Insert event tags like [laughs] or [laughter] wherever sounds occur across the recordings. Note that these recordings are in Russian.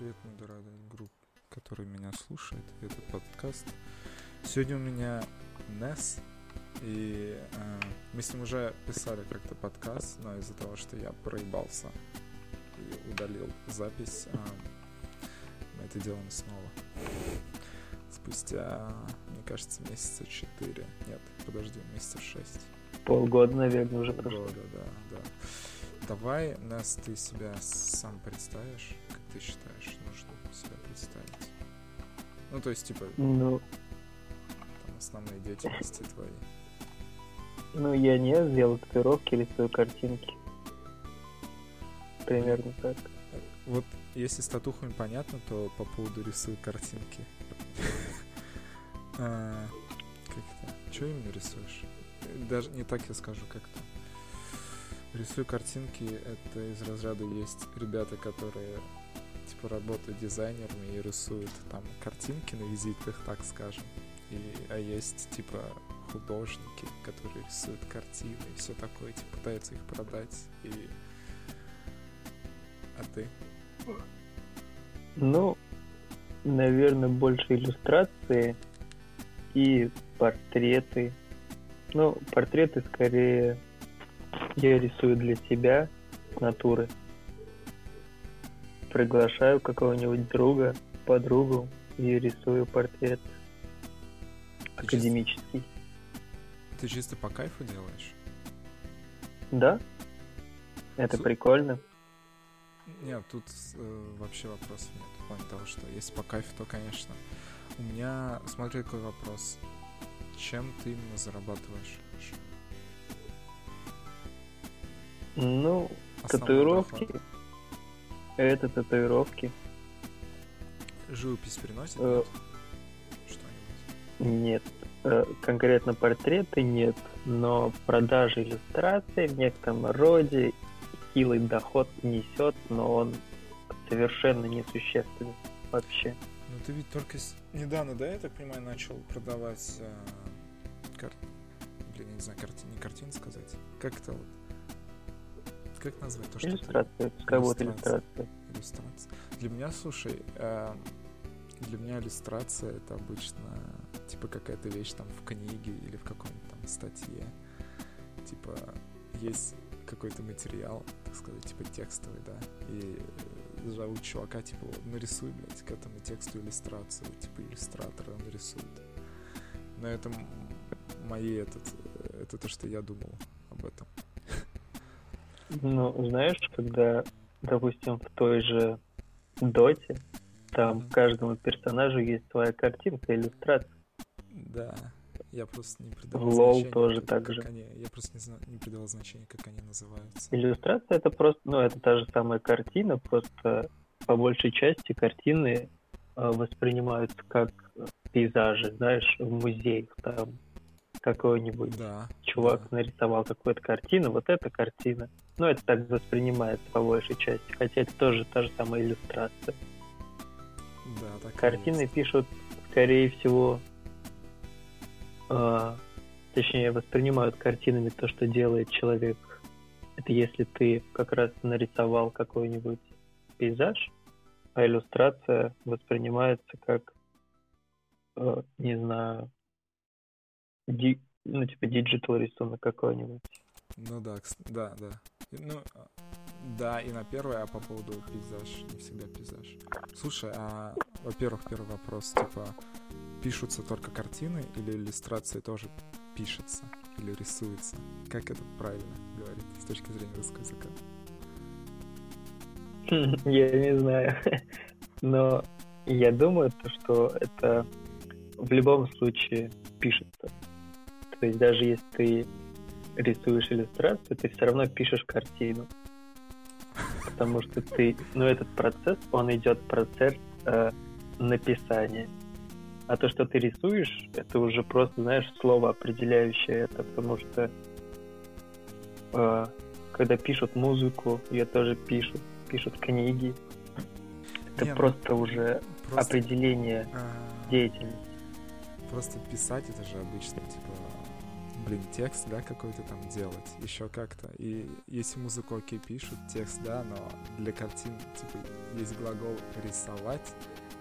привет, мой дорогой групп, который меня слушает, этот подкаст. Сегодня у меня Нес, и э, мы с ним уже писали как-то подкаст, но из-за того, что я проебался и удалил запись, э, мы это делаем снова. Спустя, мне кажется, месяца четыре. Нет, подожди, месяцев шесть. Полгода, наверное, уже прошло. Полгода, да, да. Давай, Нас, ты себя сам представишь, ты считаешь, нужно себя представить? Ну, то есть, типа, Ну, там, основные деятельности твои. ну я не сделал татуировки, рисую картинки. Примерно так. Вот если с татухами понятно, то по поводу рисую картинки. А, Как это? Что именно рисуешь? Даже не так я скажу, как то Рисую картинки, это из разряда есть ребята, которые типа работают дизайнерами и рисуют там картинки на визитах, так скажем. И, а есть типа художники, которые рисуют картины и все такое, типа пытаются их продать. И... А ты? Ну, наверное, больше иллюстрации и портреты. Ну, портреты скорее я рисую для себя натуры. Приглашаю какого-нибудь друга, подругу и рисую портрет Ты академический. Ты чисто по кайфу делаешь? Да? Это Су- прикольно. Нет, тут э, вообще вопросов нет. В плане того, что если по кайфу, то, конечно. У меня, смотри, какой вопрос. Чем ты именно зарабатываешь? Ну, основной татуировки. доход? Это татуировки. Живопись приносит? Э. Что-нибудь? Нет. Э, Конкретно портреты нет, но продажа иллюстраций в некотором роде хилый доход несет, но он совершенно несущественный вообще. Ну ты ведь только недавно, да, я так понимаю, начал продавать э, кар- Блин, я не знаю, карти... не картин сказать. Как это вот? Как назвать то, что ты- Иллюстрация, пускай будет Иллюстрация. иллюстрация. Для меня, слушай, э, для меня иллюстрация это обычно типа какая-то вещь там в книге или в каком-то там статье. Типа есть какой-то материал, так сказать, типа текстовый, да, и зовут чувака, типа, нарисуй, блядь, к этому тексту иллюстрацию, типа, иллюстратор, он рисует. Но это мои, этот, э, это то, что я думал. Ну, знаешь, когда, допустим, в той же Доте, там Мгм. каждому персонажу есть своя картинка, иллюстрация. Да, я просто не придавал В LoL значения, тоже как, так как же. они, я просто не, зна- не придавал значения, как они называются. Иллюстрация это просто, ну, это та же самая картина, просто по большей части картины э, воспринимаются как пейзажи, знаешь, в музеях там какой-нибудь Да. чувак да. нарисовал какую-то картину, вот эта картина. Ну, это так воспринимается по большей части, хотя это тоже та же самая иллюстрация. Да, так Картины есть. пишут, скорее всего, э, точнее, воспринимают картинами то, что делает человек. Это если ты как раз нарисовал какой-нибудь пейзаж, а иллюстрация воспринимается как, э, не знаю, ди- ну, типа digital рисунок какой-нибудь. Ну да, да, да. Ну, а, да, и на первое, а по поводу пейзаж, не всегда пейзаж. Слушай, а, во-первых, первый вопрос, типа, пишутся только картины или иллюстрации тоже пишется или рисуется? Как это правильно говорить с точки зрения русского языка? [laughs] Я не знаю. Но я думаю, то, что это в любом случае пишется. То есть даже если ты рисуешь иллюстрацию, ты все равно пишешь картину. Потому что ты... Ну, этот процесс, он идет процесс э, написания. А то, что ты рисуешь, это уже просто, знаешь, слово определяющее это, потому что э, когда пишут музыку, ее тоже пишут, пишут книги. Это Не, ну, просто уже Просто, определение а, деятельности. просто писать это же обычно, блин, текст, да, какой-то там делать, еще как-то. И если музыку окей пишут, текст, да, но для картин, типа, есть глагол рисовать,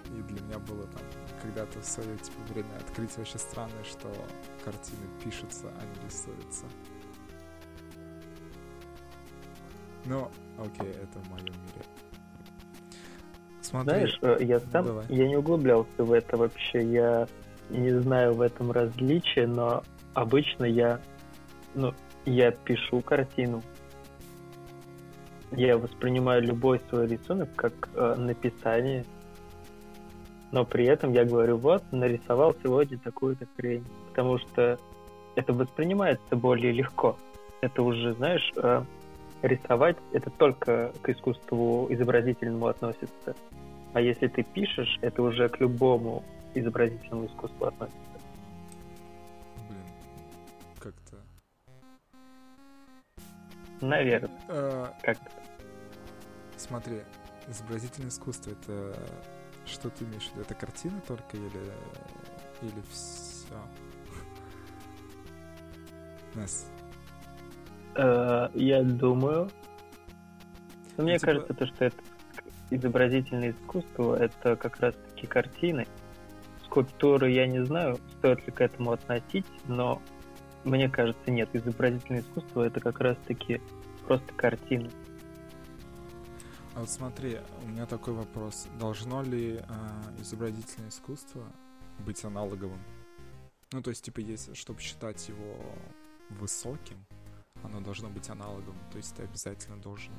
и для меня было там когда-то в свое типа, время открытие вообще странное, что картины пишутся, а не рисуются. Но, окей, это в моем мире. Смотри. Знаешь, э, я сам, Давай. я не углублялся в это вообще, я не знаю в этом различия, но обычно я, ну, я пишу картину, я воспринимаю любой свой рисунок как э, написание, но при этом я говорю, вот, нарисовал сегодня такую-то хрень, потому что это воспринимается более легко. Это уже, знаешь, э, рисовать это только к искусству изобразительному относится. А если ты пишешь, это уже к любому изобразительному искусству относится. Наверное. А... Как-то. Смотри, изобразительное искусство это что ты имеешь в виду? Это картина только или или все? [laughs] Нас. Э, я думаю. Ну, мне типа... кажется, то, что это изобразительное искусство — это как раз-таки картины. Скульптуры я не знаю, стоит ли к этому относить, но мне кажется, нет. Изобразительное искусство — это как раз-таки просто картины. А вот смотри, у меня такой вопрос. Должно ли э, изобразительное искусство быть аналоговым? Ну, то есть, типа, если, чтобы считать его высоким, оно должно быть аналоговым. То есть ты обязательно должен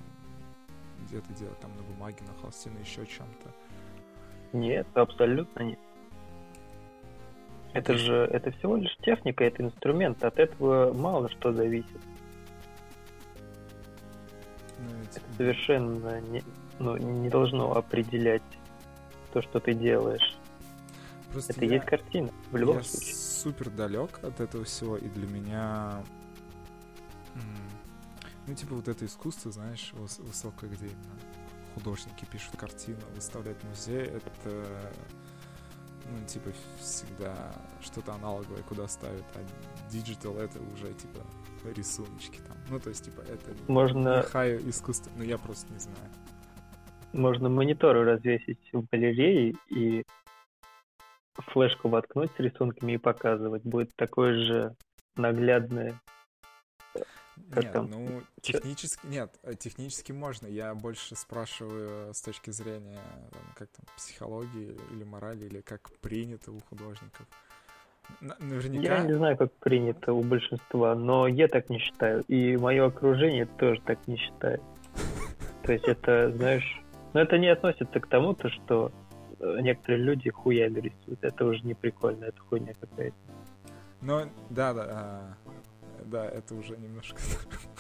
где-то делать там на бумаге, на холсте, на еще чем-то. Нет, абсолютно нет. Это же это всего лишь техника, это инструмент. От этого мало что зависит. Ну. Это совершенно не, ну, не должно определять то, что ты делаешь. Просто это я, есть картина, в любом я случае. супер далек от этого всего, и для меня ну, типа вот это искусство, знаешь, высокое, где именно художники пишут картину, выставляют музей, это, ну, типа, всегда что-то аналоговое, куда ставят, а digital это уже, типа, рисуночки там. Ну, то есть, типа, это Можно... хай искусство, но я просто не знаю. Можно мониторы развесить в галерее и флешку воткнуть с рисунками и показывать. Будет такое же наглядное как нет, там? ну, технически, нет, э, технически можно. Я больше спрашиваю с точки зрения, там, как там, психологии или морали, или как принято у художников. Наверняка... Я не знаю, как принято у большинства, но я так не считаю. И мое окружение тоже так не считает. [laughs] То есть это, знаешь, но это не относится к тому, то, что э, некоторые люди хуями рисуют. Это уже не прикольно, это хуйня какая-то. Ну, да, да. Да, это уже немножко...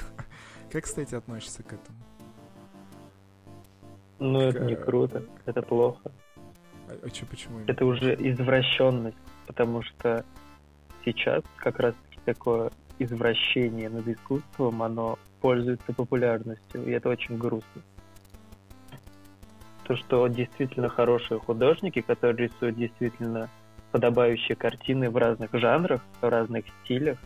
[laughs] Как, кстати, относишься к этому? Ну, это не круто, это плохо. А, а что, почему? Это уже извращенность, потому что сейчас как раз такое извращение над искусством, оно пользуется популярностью, и это очень грустно. То, что действительно хорошие художники, которые рисуют действительно подобающие картины в разных жанрах, в разных стилях,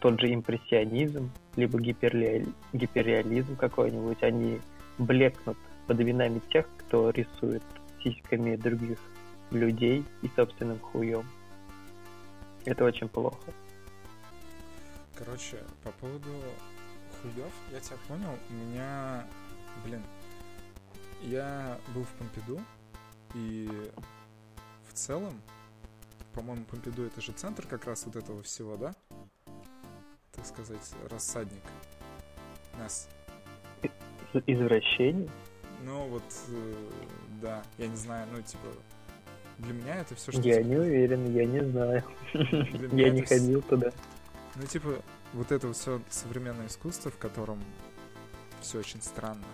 тот же импрессионизм, либо гиперреализм, гиперреализм какой-нибудь, они блекнут под именами тех, кто рисует сиськами других людей и собственным хуем. Это очень плохо. Короче, по поводу хуев, я тебя понял, у меня, блин, я был в Помпиду, и в целом, по-моему, Помпиду это же центр как раз вот этого всего, да? Так сказать, рассадник нас. Извращение? Ну вот, э, да, я не знаю, ну типа, для меня это все, что... Я не уверен, я не знаю. Я не ходил туда. Ну типа, вот это все современное искусство, в котором все очень странно,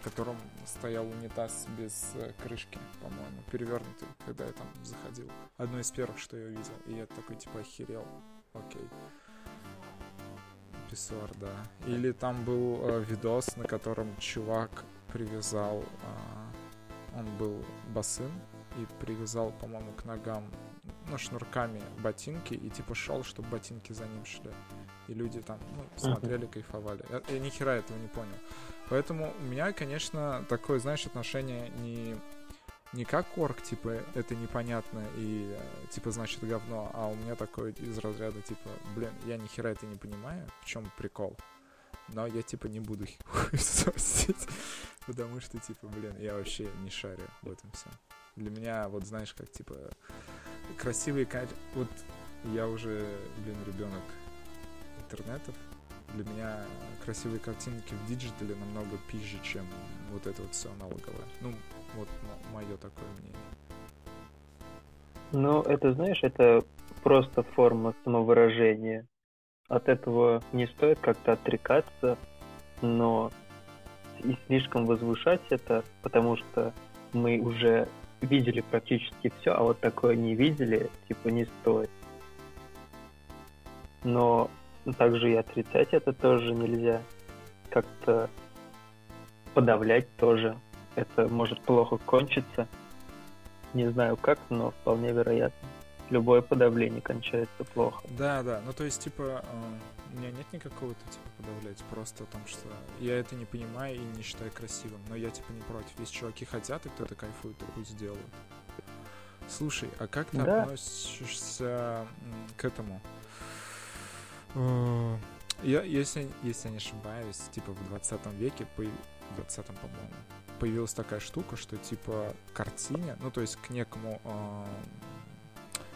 в котором стоял унитаз без э, крышки, по-моему, перевернутый, когда я там заходил. Одно из первых, что я увидел. И я такой, типа, охерел. Окей. Писсуар, да. Или там был э, видос, на котором чувак привязал, э, он был босым и привязал, по-моему, к ногам ну, шнурками ботинки и типа шел, чтобы ботинки за ним шли. И люди там, ну, смотрели, uh-huh. кайфовали. Я, я ни хера этого не понял. Поэтому у меня, конечно, такое, знаешь, отношение не не как орк, типа, это непонятно и, типа, значит говно, а у меня такое из разряда, типа, блин, я ни хера это не понимаю, в чем прикол, но я, типа, не буду [laughs] сосить, потому что, типа, блин, я вообще не шарю в этом всем. Для меня, вот, знаешь, как, типа, красивые... Вот я уже, блин, ребенок интернетов, для меня красивые картинки в диджитале намного пизже, чем вот это вот все аналоговое. Ну, вот мое такое мнение. Ну, это, знаешь, это просто форма самовыражения. От этого не стоит как-то отрекаться, но и слишком возвышать это, потому что мы уже видели практически все, а вот такое не видели, типа не стоит. Но также и отрицать это тоже нельзя. Как-то подавлять тоже это может плохо кончиться. Не знаю как, но вполне вероятно. Любое подавление кончается плохо. Да, да. Ну, то есть, типа, э, у меня нет никакого-то, типа, подавлять. Просто о том, что я это не понимаю и не считаю красивым. Но я, типа, не против. Если чуваки хотят, и кто-то кайфует, то пусть сделают. Слушай, а как ты да. относишься к этому? Э, я, если, если я не ошибаюсь, типа в 20 веке, по 20 по-моему, появилась такая штука, что типа картине, ну то есть к некому э,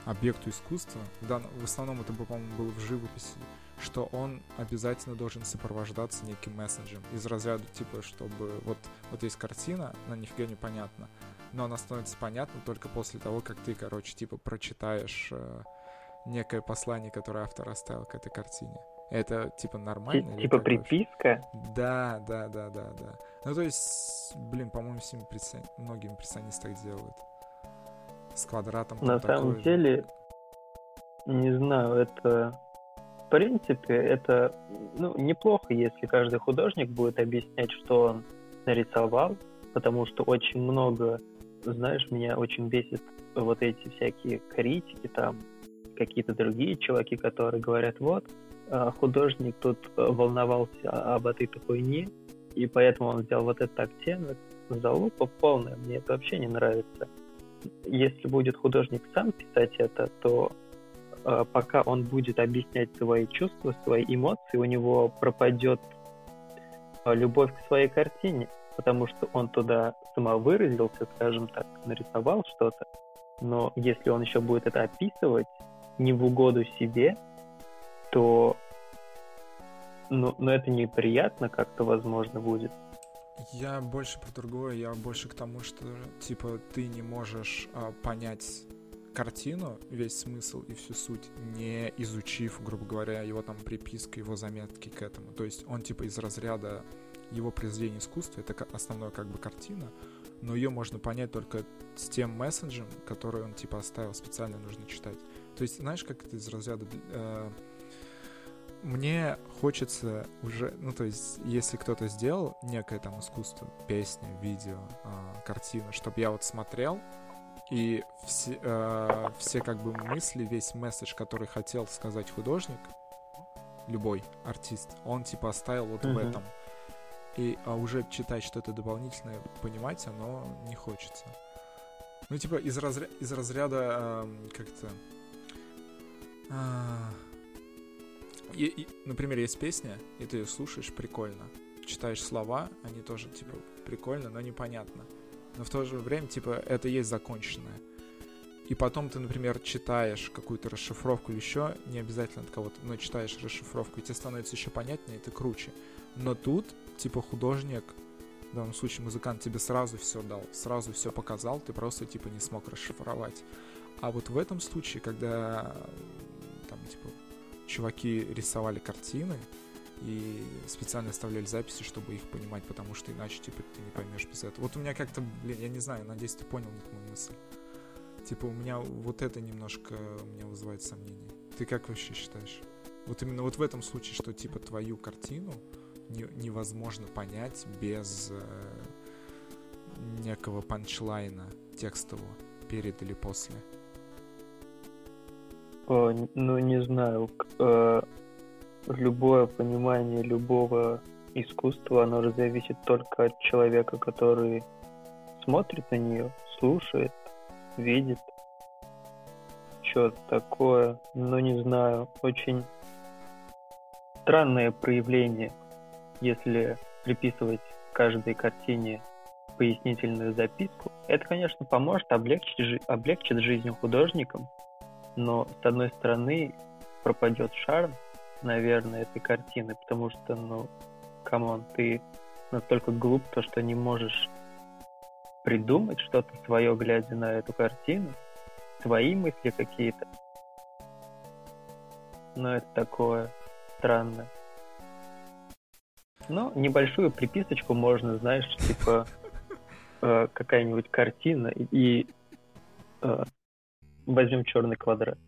объекту искусства, да, в основном это, по-моему, было в живописи, что он обязательно должен сопровождаться неким месседжем из разряда типа, чтобы вот, вот есть картина, она нифига не понятна, но она становится понятна только после того, как ты, короче, типа прочитаешь э, некое послание, которое автор оставил к этой картине. Это типа нормально? Типа приписка? Да, да, да, да, да. Ну, то есть, блин, по-моему, всеми импресси... многие импрессионисты так делают. С квадратом. На самом такой... деле, не знаю, это... В принципе, это ну, неплохо, если каждый художник будет объяснять, что он нарисовал, потому что очень много, знаешь, меня очень бесит вот эти всякие критики, там, какие-то другие чуваки, которые говорят, вот, художник тут э, волновался об этой хуйне, и поэтому он взял вот этот оттенок. Залупа полная, мне это вообще не нравится. Если будет художник сам писать это, то э, пока он будет объяснять свои чувства, свои эмоции, у него пропадет э, любовь к своей картине, потому что он туда самовыразился, скажем так, нарисовал что-то, но если он еще будет это описывать не в угоду себе, то ну, но это неприятно как-то, возможно, будет. Я больше про другое, я больше к тому, что, типа, ты не можешь а, понять картину, весь смысл и всю суть, не изучив, грубо говоря, его там приписка, его заметки к этому. То есть он, типа, из разряда его произведения искусства, это основная, как бы, картина, но ее можно понять только с тем месседжем, который он, типа, оставил, специально нужно читать. То есть, знаешь, как это из разряда... Э, мне хочется уже, ну то есть, если кто-то сделал некое там искусство, песню, видео, э, картину, чтобы я вот смотрел, и все, э, все как бы мысли, весь месседж, который хотел сказать художник, любой артист, он типа оставил вот mm-hmm. в этом. И а уже читать что-то дополнительное, понимать, оно не хочется. Ну, типа, из, разря... из разряда э, как-то... Э, и, и, например, есть песня, и ты ее слушаешь, прикольно. Читаешь слова, они тоже, типа, прикольно, но непонятно. Но в то же время, типа, это есть законченное. И потом ты, например, читаешь какую-то расшифровку или еще, не обязательно от кого-то, но читаешь расшифровку, и тебе становится еще понятнее, это круче. Но тут, типа, художник, в данном случае музыкант, тебе сразу все дал, сразу все показал, ты просто, типа, не смог расшифровать. А вот в этом случае, когда там, типа, чуваки рисовали картины и специально оставляли записи, чтобы их понимать, потому что иначе, типа, ты не поймешь без этого. Вот у меня как-то, блин, я не знаю, надеюсь, ты понял мою мысль. Типа, у меня вот это немножко меня вызывает сомнения. Ты как вообще считаешь? Вот именно вот в этом случае, что, типа, твою картину не, невозможно понять без э, некого панчлайна текстового перед или после. О, ну, не знаю. Э, любое понимание любого искусства, оно зависит только от человека, который смотрит на нее, слушает, видит. Что такое? Ну, не знаю. Очень странное проявление, если приписывать каждой картине пояснительную записку. Это, конечно, поможет облегчить, облегчит жизнь художникам, но, с одной стороны, пропадет шарм, наверное, этой картины, потому что, ну, come on, ты настолько глуп, то, что не можешь придумать что-то свое, глядя на эту картину, свои мысли какие-то. Но это такое странное. Но небольшую приписочку можно, знаешь, типа э, какая-нибудь картина и э, возьмем черный квадрат.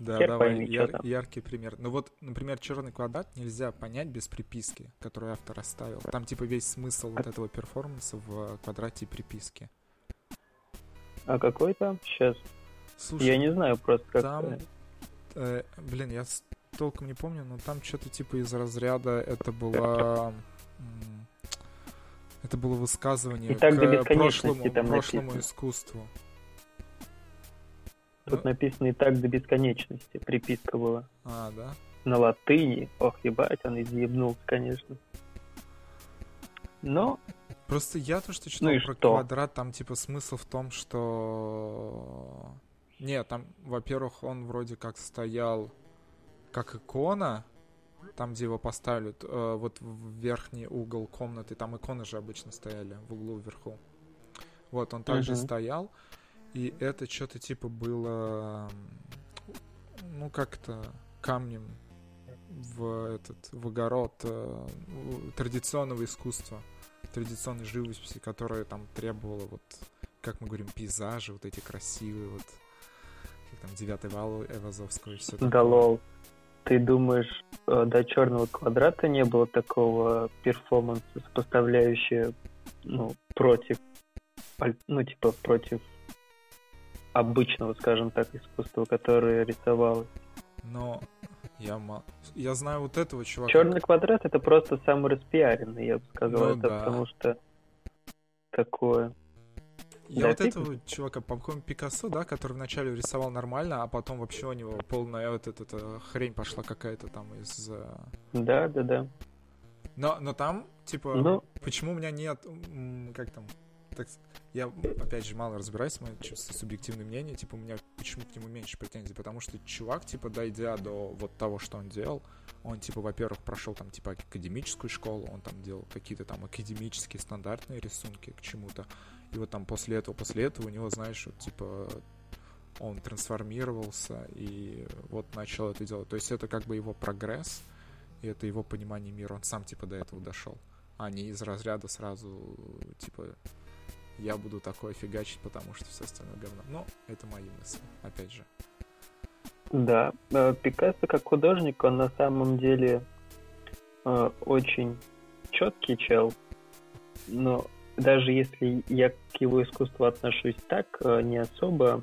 Да, Хер давай, пойми, яр, яркий пример. Ну вот, например, черный квадрат нельзя понять без приписки, которую автор оставил. Там типа весь смысл вот этого перформанса в квадрате приписки. А какой там? Сейчас. Слушай, я не знаю просто как. Там, э, блин, я толком не помню, но там что-то типа из разряда это было это было высказывание к прошлому, там прошлому искусству. Тут написано и так до бесконечности, приписка была. А, да? На латыни. Ох, ебать, он изъебнулся, конечно. Но... Просто я то, что читал ну про что? квадрат, там типа смысл в том, что... Нет, там, во-первых, он вроде как стоял как икона, там, где его поставили, э, вот в верхний угол комнаты, там иконы же обычно стояли в углу вверху. Вот, он также uh-huh. стоял, и это что-то типа было, ну, как-то камнем в этот, в огород э, традиционного искусства, традиционной живописи, которая там требовала вот, как мы говорим, пейзажи, вот эти красивые, вот, там, девятый вал Эвазовского и все. Да лол. Ты думаешь, э, до черного квадрата не было такого перформанса, сопоставляющего ну, против, ну, типа, против обычного, скажем так, искусства, которое рисовалось. Но я, я знаю вот этого чувака. Черный квадрат это просто самый распиаренный, я бы сказал. Ну, это да. потому что такое. Я да, вот ты... этого чувака, по-моему, Пикассо, да, который вначале рисовал нормально, а потом вообще у него полная вот эта, эта хрень пошла какая-то там из... Э, да, да, да. Но, но там, типа, ну... почему у меня нет, как там, так, я, опять же, мало разбираюсь, мое чувство субъективное мнение, типа, у меня почему к нему меньше претензий, потому что чувак, типа, дойдя до вот того, что он делал, он, типа, во-первых, прошел там, типа, академическую школу, он там делал какие-то там академические стандартные рисунки к чему-то, и вот там после этого, после этого у него, знаешь, вот, типа, он трансформировался и вот начал это делать. То есть это как бы его прогресс, и это его понимание мира. Он сам, типа, до этого дошел. А не из разряда сразу, типа, я буду такое фигачить, потому что все остальное говно. Но это мои мысли, опять же. Да, э, Пикассо как художник, он на самом деле э, очень четкий чел, но даже если я к его искусству отношусь так, э, не особо,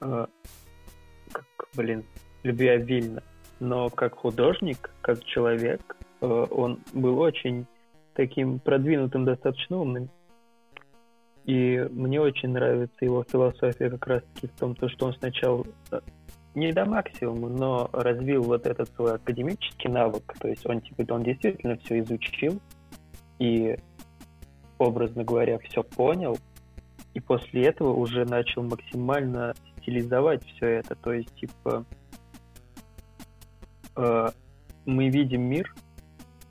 как, блин, любвеобильно, но как художник, как человек, он был очень таким продвинутым, достаточно умным. И мне очень нравится его философия как раз-таки в том, то, что он сначала э, не до максимума, но развил вот этот свой академический навык. То есть он, типа, он действительно все изучил и, образно говоря, все понял. И после этого уже начал максимально стилизовать все это. То есть, типа, э, мы видим мир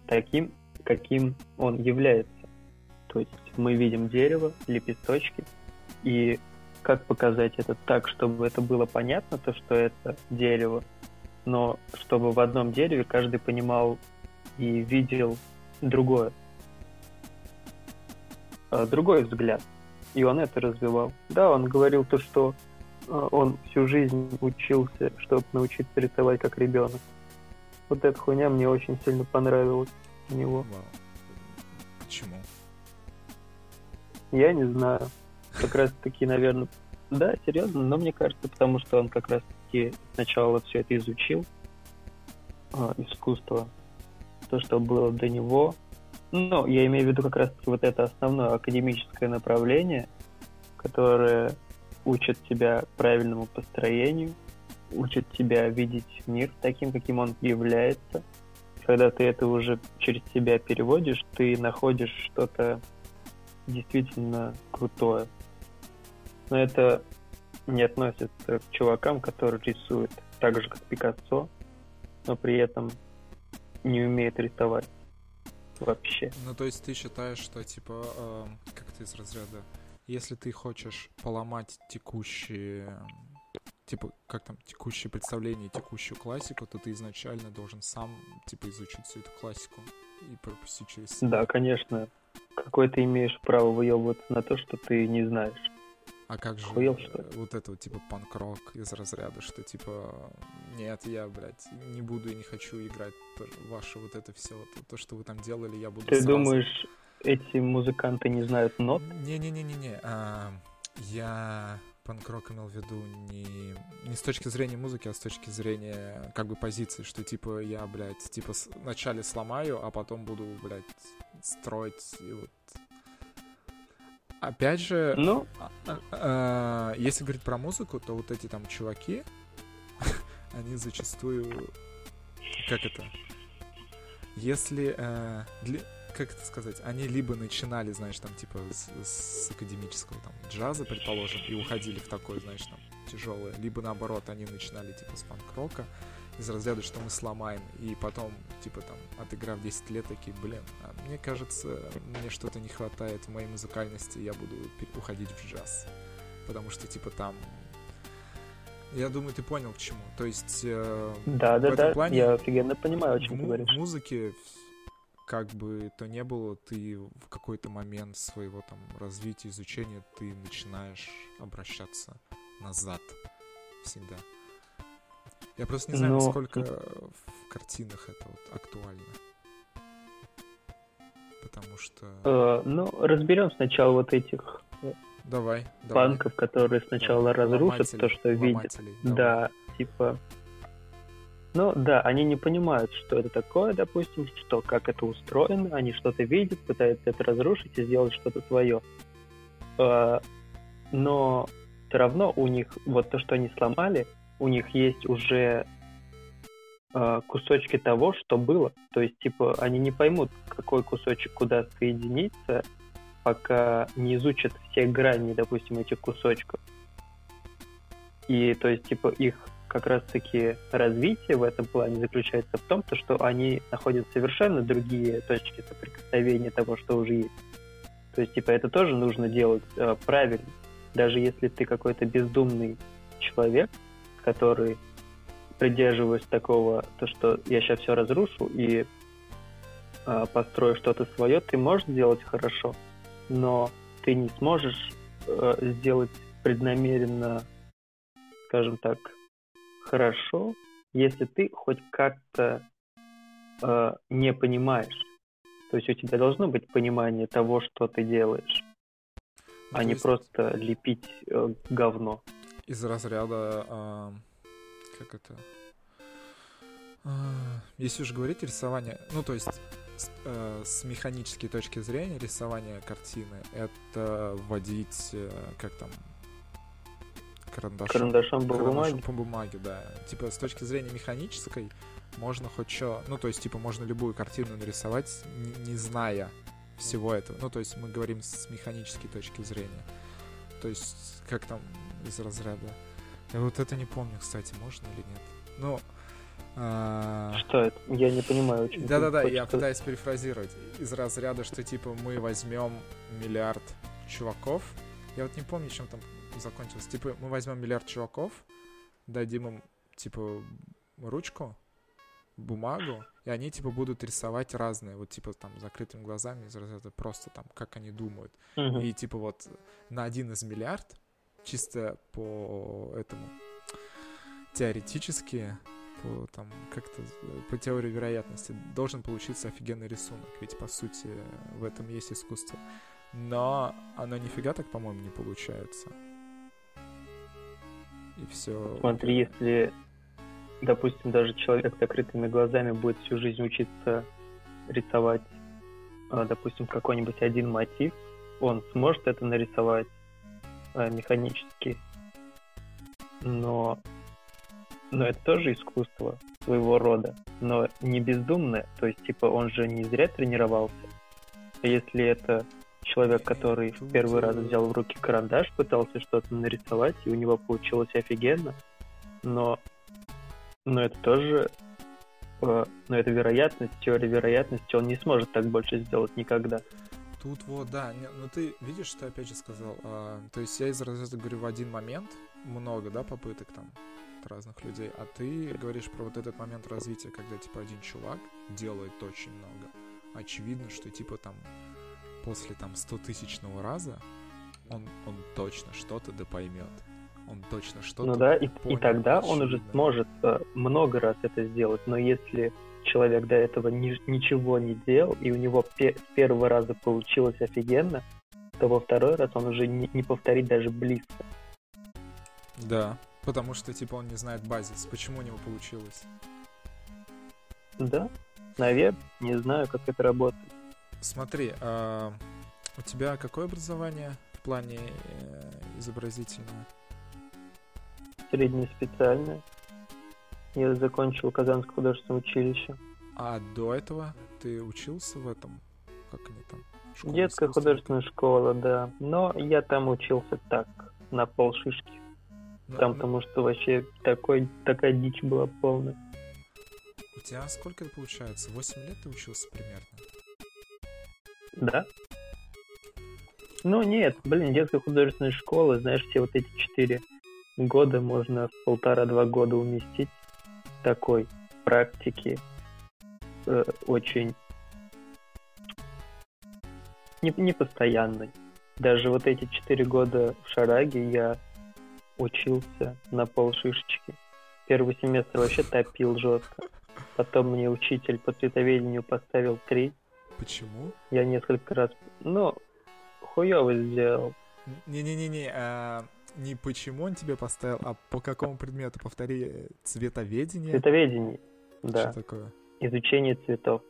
таким, каким он является. Есть мы видим дерево, лепесточки, и как показать это так, чтобы это было понятно, то, что это дерево, но чтобы в одном дереве каждый понимал и видел другое. А, другой взгляд. И он это развивал. Да, он говорил то, что а, он всю жизнь учился, чтобы научиться рисовать как ребенок. Вот эта хуйня мне очень сильно понравилась у него. Почему? Я не знаю. Как раз таки, наверное, да, серьезно, но мне кажется, потому что он как раз-таки сначала все это изучил, э, искусство, то, что было до него. Ну, я имею в виду как раз-таки вот это основное академическое направление, которое учит тебя правильному построению, учит тебя видеть мир таким, каким он является. Когда ты это уже через себя переводишь, ты находишь что-то действительно крутое. Но это не относится к чувакам, которые рисуют так же, как Пикассо, но при этом не умеет рисовать вообще. Ну, то есть ты считаешь, что, типа, э, как ты из разряда, если ты хочешь поломать текущие типа, как там, текущее представление, текущую классику, то ты изначально должен сам, типа, изучить всю эту классику и пропустить через себя. Да, конечно. Какое ты имеешь право выебываться на то, что ты не знаешь? А как же Хуел, что ли? вот это вот, типа, панк-рок из разряда, что, типа, нет, я, блядь, не буду и не хочу играть ваше вот это все, то, то что вы там делали, я буду Ты сразу... думаешь, эти музыканты не знают нот? Не-не-не-не-не, а, я панк-рок имел в виду не, не с точки зрения музыки, а с точки зрения как бы позиции, что типа я, блядь, типа вначале сломаю, а потом буду, блядь, строить и вот. Опять же, ну, а, а, если говорить про музыку, то вот эти там чуваки, [laughs] они зачастую, как это, если э, для, как это сказать, они либо начинали, знаешь, там, типа, с, с академического там джаза, предположим, и уходили в такой, знаешь, там, тяжелое, либо наоборот, они начинали, типа, с панк-рока, из разряда, что мы сломаем, и потом, типа, там, отыграв 10 лет, такие, блин, а мне кажется, мне что-то не хватает в моей музыкальности, я буду уходить в джаз. Потому что, типа, там я думаю, ты понял к чему. То есть э, да, да, в этом да, плане я офигенно понимаю, о чем в, ты говоришь. В музыке как бы то не было, ты в какой-то момент своего там развития, изучения, ты начинаешь обращаться назад всегда. Я просто не знаю, Ну, насколько в картинах это вот актуально. Потому что... Э, ну, разберем сначала вот этих э, Давай, давай. панков, которые сначала Давай. разрушат Ломателей, то, что видят. давай. Да, типа... Ну да, они не понимают, что это такое, допустим, что как это устроено, они что-то видят, пытаются это разрушить и сделать что-то свое. Э, Но все равно у них вот то, что они сломали, у них есть уже э, кусочки того, что было. То есть, типа, они не поймут, какой кусочек куда соединиться, пока не изучат все грани, допустим, этих кусочков. И, то есть, типа, их как раз-таки развитие в этом плане заключается в том, то, что они находят совершенно другие точки соприкосновения того, что уже есть. То есть, типа, это тоже нужно делать э, правильно. Даже если ты какой-то бездумный человек, который придерживаясь такого, то, что я сейчас все разрушу и э, построю что-то свое, ты можешь сделать хорошо, но ты не сможешь э, сделать преднамеренно, скажем так, хорошо, если ты хоть как-то э, не понимаешь. То есть у тебя должно быть понимание того, что ты делаешь, Ну, а не есть просто лепить э, говно. Из разряда... а, как это... А, если уж говорить рисование... Ну, то есть с, э, с механической точки зрения рисование картины это вводить, э, как там, карандашом. Карандашом по Карандашом бумаге. по бумаге, да. Типа, с точки зрения механической, можно хоть что... Ну, то есть, типа, можно любую картину нарисовать, не, не зная всего этого. Ну, то есть, мы говорим с механической точки зрения. То есть, как там из разряда... Я вот это не помню, кстати, можно или нет. Ну... а, Что это? Я не понимаю очень. да-да-да, я пытаюсь перефразировать. Из разряда, что типа мы возьмем миллиард чуваков. Я вот не помню, чем там закончилось. Типа мы возьмем миллиард чуваков, дадим им типа ручку, бумагу, и они типа будут рисовать разные, вот типа там закрытыми глазами просто там, как они думают. И типа вот на один из миллиард, чисто по этому теоретически, по там как-то по теории вероятности должен получиться офигенный рисунок, ведь по сути в этом есть искусство. Но оно нифига так, по-моему, не получается. И все. Смотри, если, допустим, даже человек с закрытыми глазами будет всю жизнь учиться рисовать, а, допустим, какой-нибудь один мотив, он сможет это нарисовать а, механически, но, но это тоже искусство своего рода, но не бездумное, то есть, типа, он же не зря тренировался. А если это человек, который в первый раз взял в руки карандаш, пытался что-то нарисовать, и у него получилось офигенно, но, но это тоже э, но это вероятность, теория вероятности, он не сможет так больше сделать никогда. Тут вот, да, не, ну ты видишь, что я опять же сказал, а, то есть я из разряда говорю в один момент, много, да, попыток там от разных людей, а ты говоришь про вот этот момент развития, когда типа один чувак делает очень много. Очевидно, что типа там после там 100 тысячного раза он, он точно что-то да поймет. Он точно что-то Ну да, и, и тогда он уже сможет э, много раз это сделать, но если человек до этого ни, ничего не делал, и у него пе- с первого раза получилось офигенно, то во второй раз он уже не, не повторит даже близко. Да, потому что, типа, он не знает базис. Почему у него получилось? Да, наверное, не знаю, как это работает. Смотри, а у тебя какое образование в плане э, изобразительного? Среднее специальное. Я закончил Казанское художественное училище. А до этого ты учился в этом? Как они там? Школа Детская художественная школа, да. Но я там учился так, на полшишки. Ну, там, ну... потому что вообще такой, такая дичь была полная. У тебя сколько это получается? 8 лет ты учился примерно? Да. Ну нет, блин, детская художественная школа, знаешь, все вот эти четыре года можно в полтора-два года уместить такой практики э, очень не, непостоянной. Даже вот эти четыре года в Шараге я учился на полшишечки. Первый семестр вообще топил жестко. Потом мне учитель по цветоведению поставил три. Почему? Я несколько раз... Ну, хуёво сделал. Не-не-не-не, а, не почему он тебе поставил, а по какому предмету? Повтори, цветоведение? Цветоведение, да. Что такое? Изучение цветов.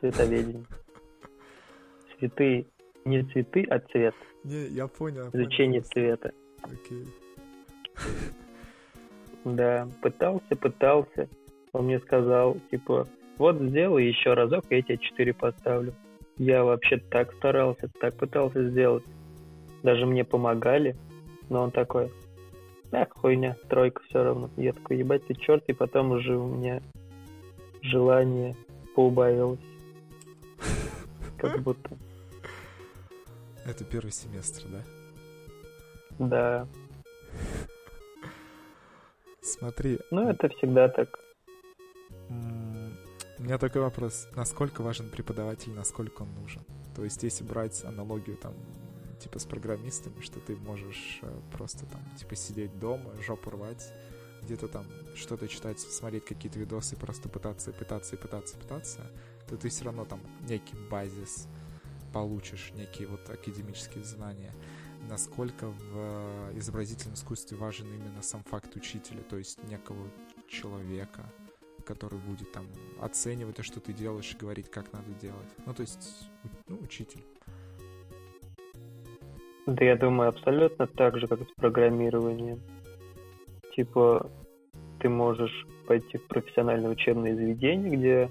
Цветоведение. Цветы, не цветы, а цвет. Не, я понял. Изучение цвета. Окей. Да, пытался, пытался. Он мне сказал, типа, вот сделай еще разок, я тебе 4 поставлю. Я вообще так старался, так пытался сделать. Даже мне помогали, но он такой, ах, хуйня, тройка все равно. Я такой, ебать ты черт, и потом уже у меня желание поубавилось. Как будто. Это первый семестр, да? Да. Смотри. Ну, это всегда так. У меня такой вопрос. Насколько важен преподаватель, насколько он нужен? То есть, если брать аналогию там типа с программистами, что ты можешь э, просто там типа сидеть дома, жопу рвать, где-то там что-то читать, смотреть какие-то видосы, просто пытаться, пытаться, пытаться, пытаться, то ты все равно там некий базис получишь, некие вот академические знания. Насколько в э, изобразительном искусстве важен именно сам факт учителя, то есть некого человека, который будет там оценивать то, что ты делаешь, и говорить, как надо делать. Ну, то есть, ну, учитель. Да я думаю, абсолютно так же, как с программированием. Типа, ты можешь пойти в профессиональное учебное заведение, где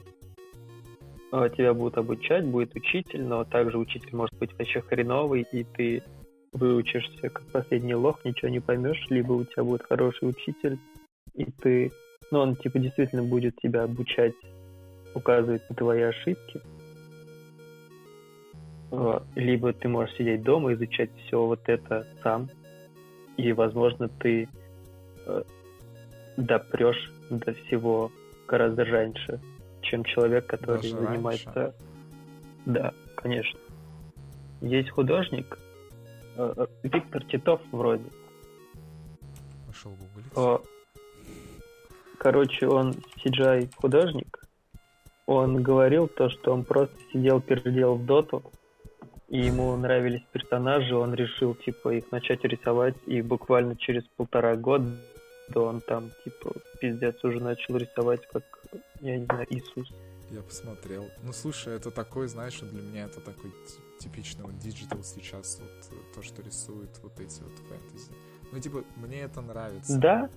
а, тебя будут обучать, будет учитель, но также учитель может быть вообще хреновый, и ты выучишься как последний лох, ничего не поймешь, либо у тебя будет хороший учитель, и ты, ну, он типа действительно будет тебя обучать, указывать на твои ошибки, либо ты можешь сидеть дома, изучать все вот это сам, и, возможно, ты э, допрешь до всего гораздо раньше, чем человек, который Даже занимается... Раньше. Да, конечно. Есть художник, э, э Виктор Титов вроде. Пошел гуглить. Короче, он CGI художник. Он говорил то, что он просто сидел, переделал в доту, и ему нравились персонажи, он решил, типа, их начать рисовать, и буквально через полтора года он там, типа, пиздец, уже начал рисовать, как, я не знаю, Иисус. Я посмотрел. Ну, слушай, это такой, знаешь, для меня это такой типичный вот digital сейчас, вот э, то, что рисует вот эти вот фэнтези. Ну, типа, мне это нравится. Да,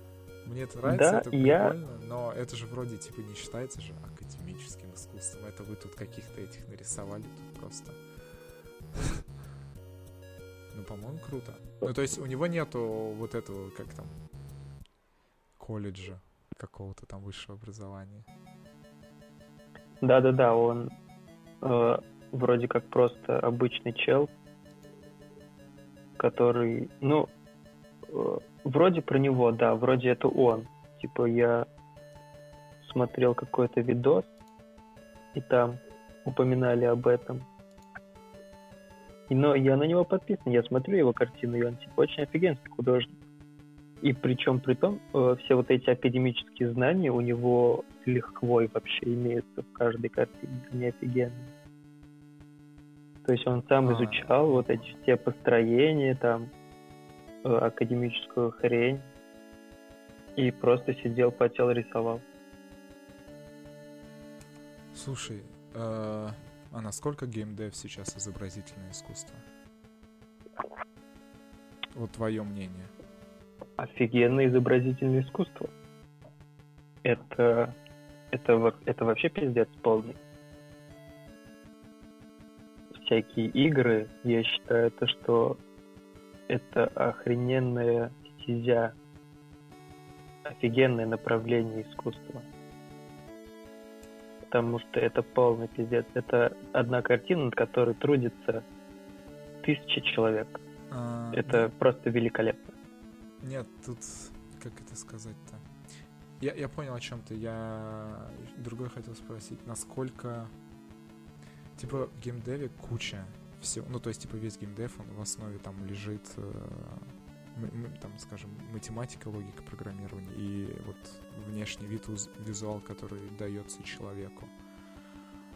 Мне это нравится, Да, это я- прикольно, но это же вроде, типа, не считается же академическим искусством. Это вы тут каких-то этих нарисовали тут просто. Ну, по-моему, круто. Ну, то есть у него нету вот этого, как там, колледжа какого-то там высшего образования. да-да-да, он э, вроде как просто обычный чел, который, ну, э, вроде про него, да, вроде это он. Типа я смотрел какой-то видос, и там упоминали об этом. И, Но я на него подписан, я смотрю его картины, и он типа очень офигенский художник. И причем при том, э, все вот эти академические знания у него с лихвой вообще имеются в каждой картине, они офигенные. То есть он сам А. изучал вот эти все построения, там, академическую хрень, и просто сидел, потел, рисовал. Слушай, э, а насколько геймдев сейчас изобразительное искусство? Вот твое мнение. Офигенное изобразительное искусство. Это, это, это вообще пиздец полный. Всякие игры, я считаю, то, что это охрененная стезя, офигенное направление искусства. Потому что это полный пиздец. Это одна картина, над которой трудится тысячи человек. А, Это просто великолепно. Нет, тут как это сказать-то? Я, я понял о чем ты. Я другой хотел спросить, насколько типа в геймдеве куча всего. Ну, то есть, типа, весь геймдев, он в основе там лежит, э, там, скажем, математика, логика программирования и вот внешний вид, визуал, который дается человеку.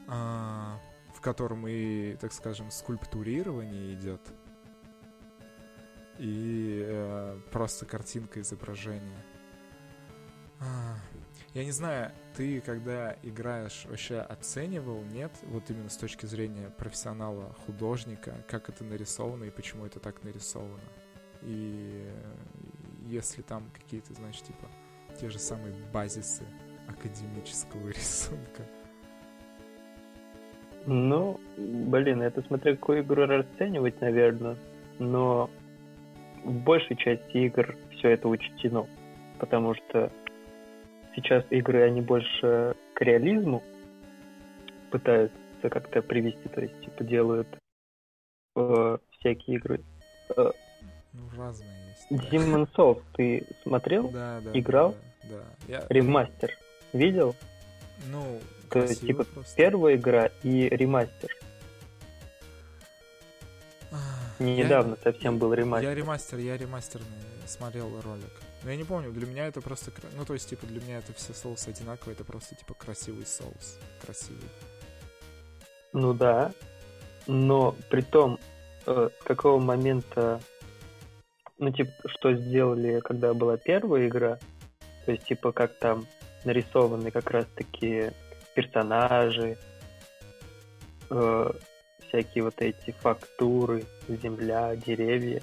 А, в котором и, так скажем, скульптурирование идет. И э, просто картинка изображения. А, Я не знаю, ты когда играешь, вообще оценивал, нет? Вот именно с точки зрения профессионала, художника, как это нарисовано и почему это так нарисовано. И э, если там какие-то, знаешь, типа, те же самые базисы академического [laughs] рисунка. Ну, блин, это смотря какую игру расценивать, наверное. Но в большей части игр все это учтено. Потому что сейчас игры, они больше к реализму пытаются как-то привести. То есть, типа, делают э, всякие игры. Э, Ну, разные есть. да. Demon's Souls ты смотрел? Да, да. играл? Да, да. Я, Ремастер. Видел? ну, То есть, типа, просто. Первая игра и ремастер. А, Не я- недавно совсем был ремастер. Я ремастер, я ремастерный смотрел ролик. Но я не помню, для меня это просто... Ну, то есть, типа, для меня это все соусы одинаковые, это просто, типа, красивый соус. Красивый. Ну да, но при том, э, какого момента, ну типа, что сделали, когда была первая игра, то есть типа как там нарисованы как раз-таки персонажи, э, всякие вот эти фактуры, земля, деревья.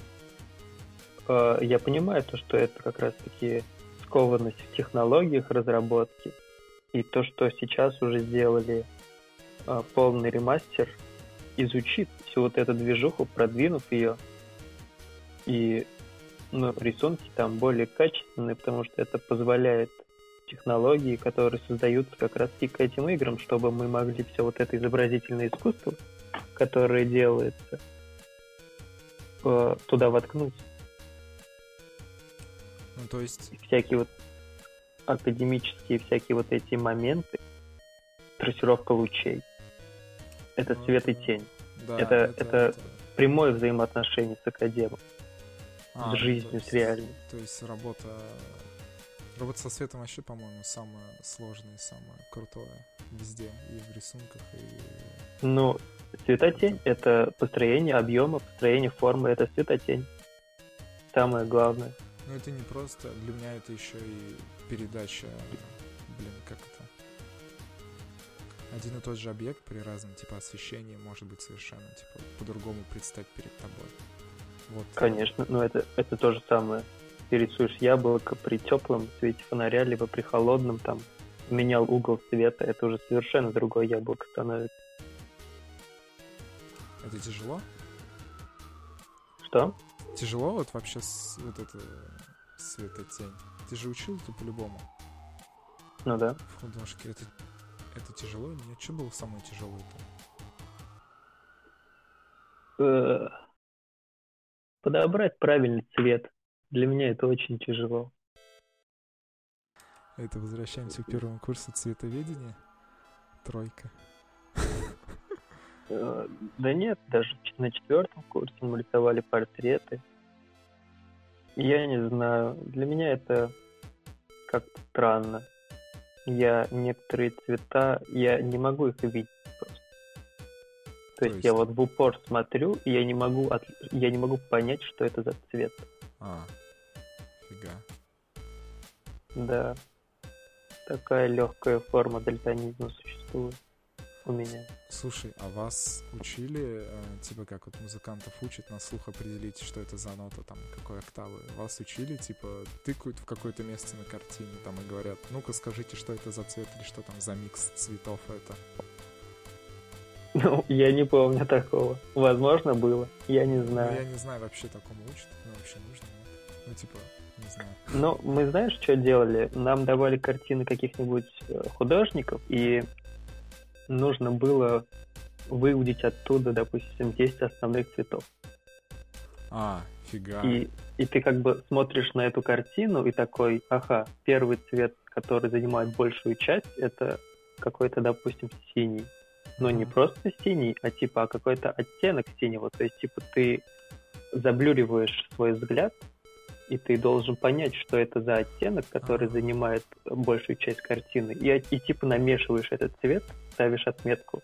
Э, я понимаю то, что это как раз-таки скованность в технологиях разработки, и то, что сейчас уже сделали а, полный ремастер, изучив всю вот эту движуху, продвинув ее, и ну, рисунки там более качественные, потому что это позволяет технологии, которые создаются как раз и к этим играм, чтобы мы могли все вот это изобразительное искусство, которое делается, э, туда воткнуть. Ну, то есть, всякие вот академические всякие вот эти моменты, трассировка лучей. Это Ну, свет и это- тень. да, это- это прямое взаимоотношение с академом, А, с жизнью, то с есть- реальной. То есть работа... Работа со светом вообще, по-моему, самое сложное и самое крутое везде. И в рисунках, и... Ну, светотень — это построение объема, построение формы, это светотень. Самое главное. Ну это не просто, для меня это еще и передача, блин, как это? Один и тот же объект при разном типа освещении может быть совершенно типа по-другому предстать перед тобой. Вот. Конечно, но это, это то же самое. Ты рисуешь яблоко при теплом свете фонаря, либо при холодном, там, менял угол света, это уже совершенно другое яблоко становится. Это тяжело? Что? Тяжело вот вообще с, вот это светотень. Ты же учил это по-любому. Ну да. В художке. Это, это тяжело? Нет, что было самое тяжелое-то? Э, подобрать правильный цвет. Для меня это очень тяжело. Это возвращаемся к первому курсу цветоведения. Тройка. Э, да нет, даже на четвертом курсе мы рисовали портреты. Я не знаю, для меня это как-то странно. Я некоторые цвета, я не могу их видеть просто. То, То есть, есть я вот в упор смотрю, и я не могу, от... я не могу понять, что это за цвет. А, фига. Да. Такая легкая форма дальтонизма существует у меня. Слушай, а вас учили, э, типа как вот музыкантов учат на слух определить, что это за нота, там, какой октавы? Вас учили, типа, тыкают в какое-то место на картине, там, и говорят, ну-ка скажите, что это за цвет или что там за микс цветов это? Ну, я не помню такого. Возможно, было. Я не знаю. Ну, я не знаю, вообще такому учат. Ну, вообще нужно, нет? Ну, типа, не знаю. Ну, мы знаешь, что делали? Нам давали картины каких-нибудь э, художников, и нужно было выудить оттуда, допустим, 10 основных цветов. А, фига. И, и ты как бы смотришь на эту картину и такой, ага, первый цвет, который занимает большую часть, это какой-то, допустим, синий. Но не просто синий, а типа а какой-то оттенок синего. То есть, типа, ты заблюриваешь свой взгляд и ты должен понять, что это за оттенок, который занимает большую часть картины, и, и типа намешиваешь этот цвет, ставишь отметку.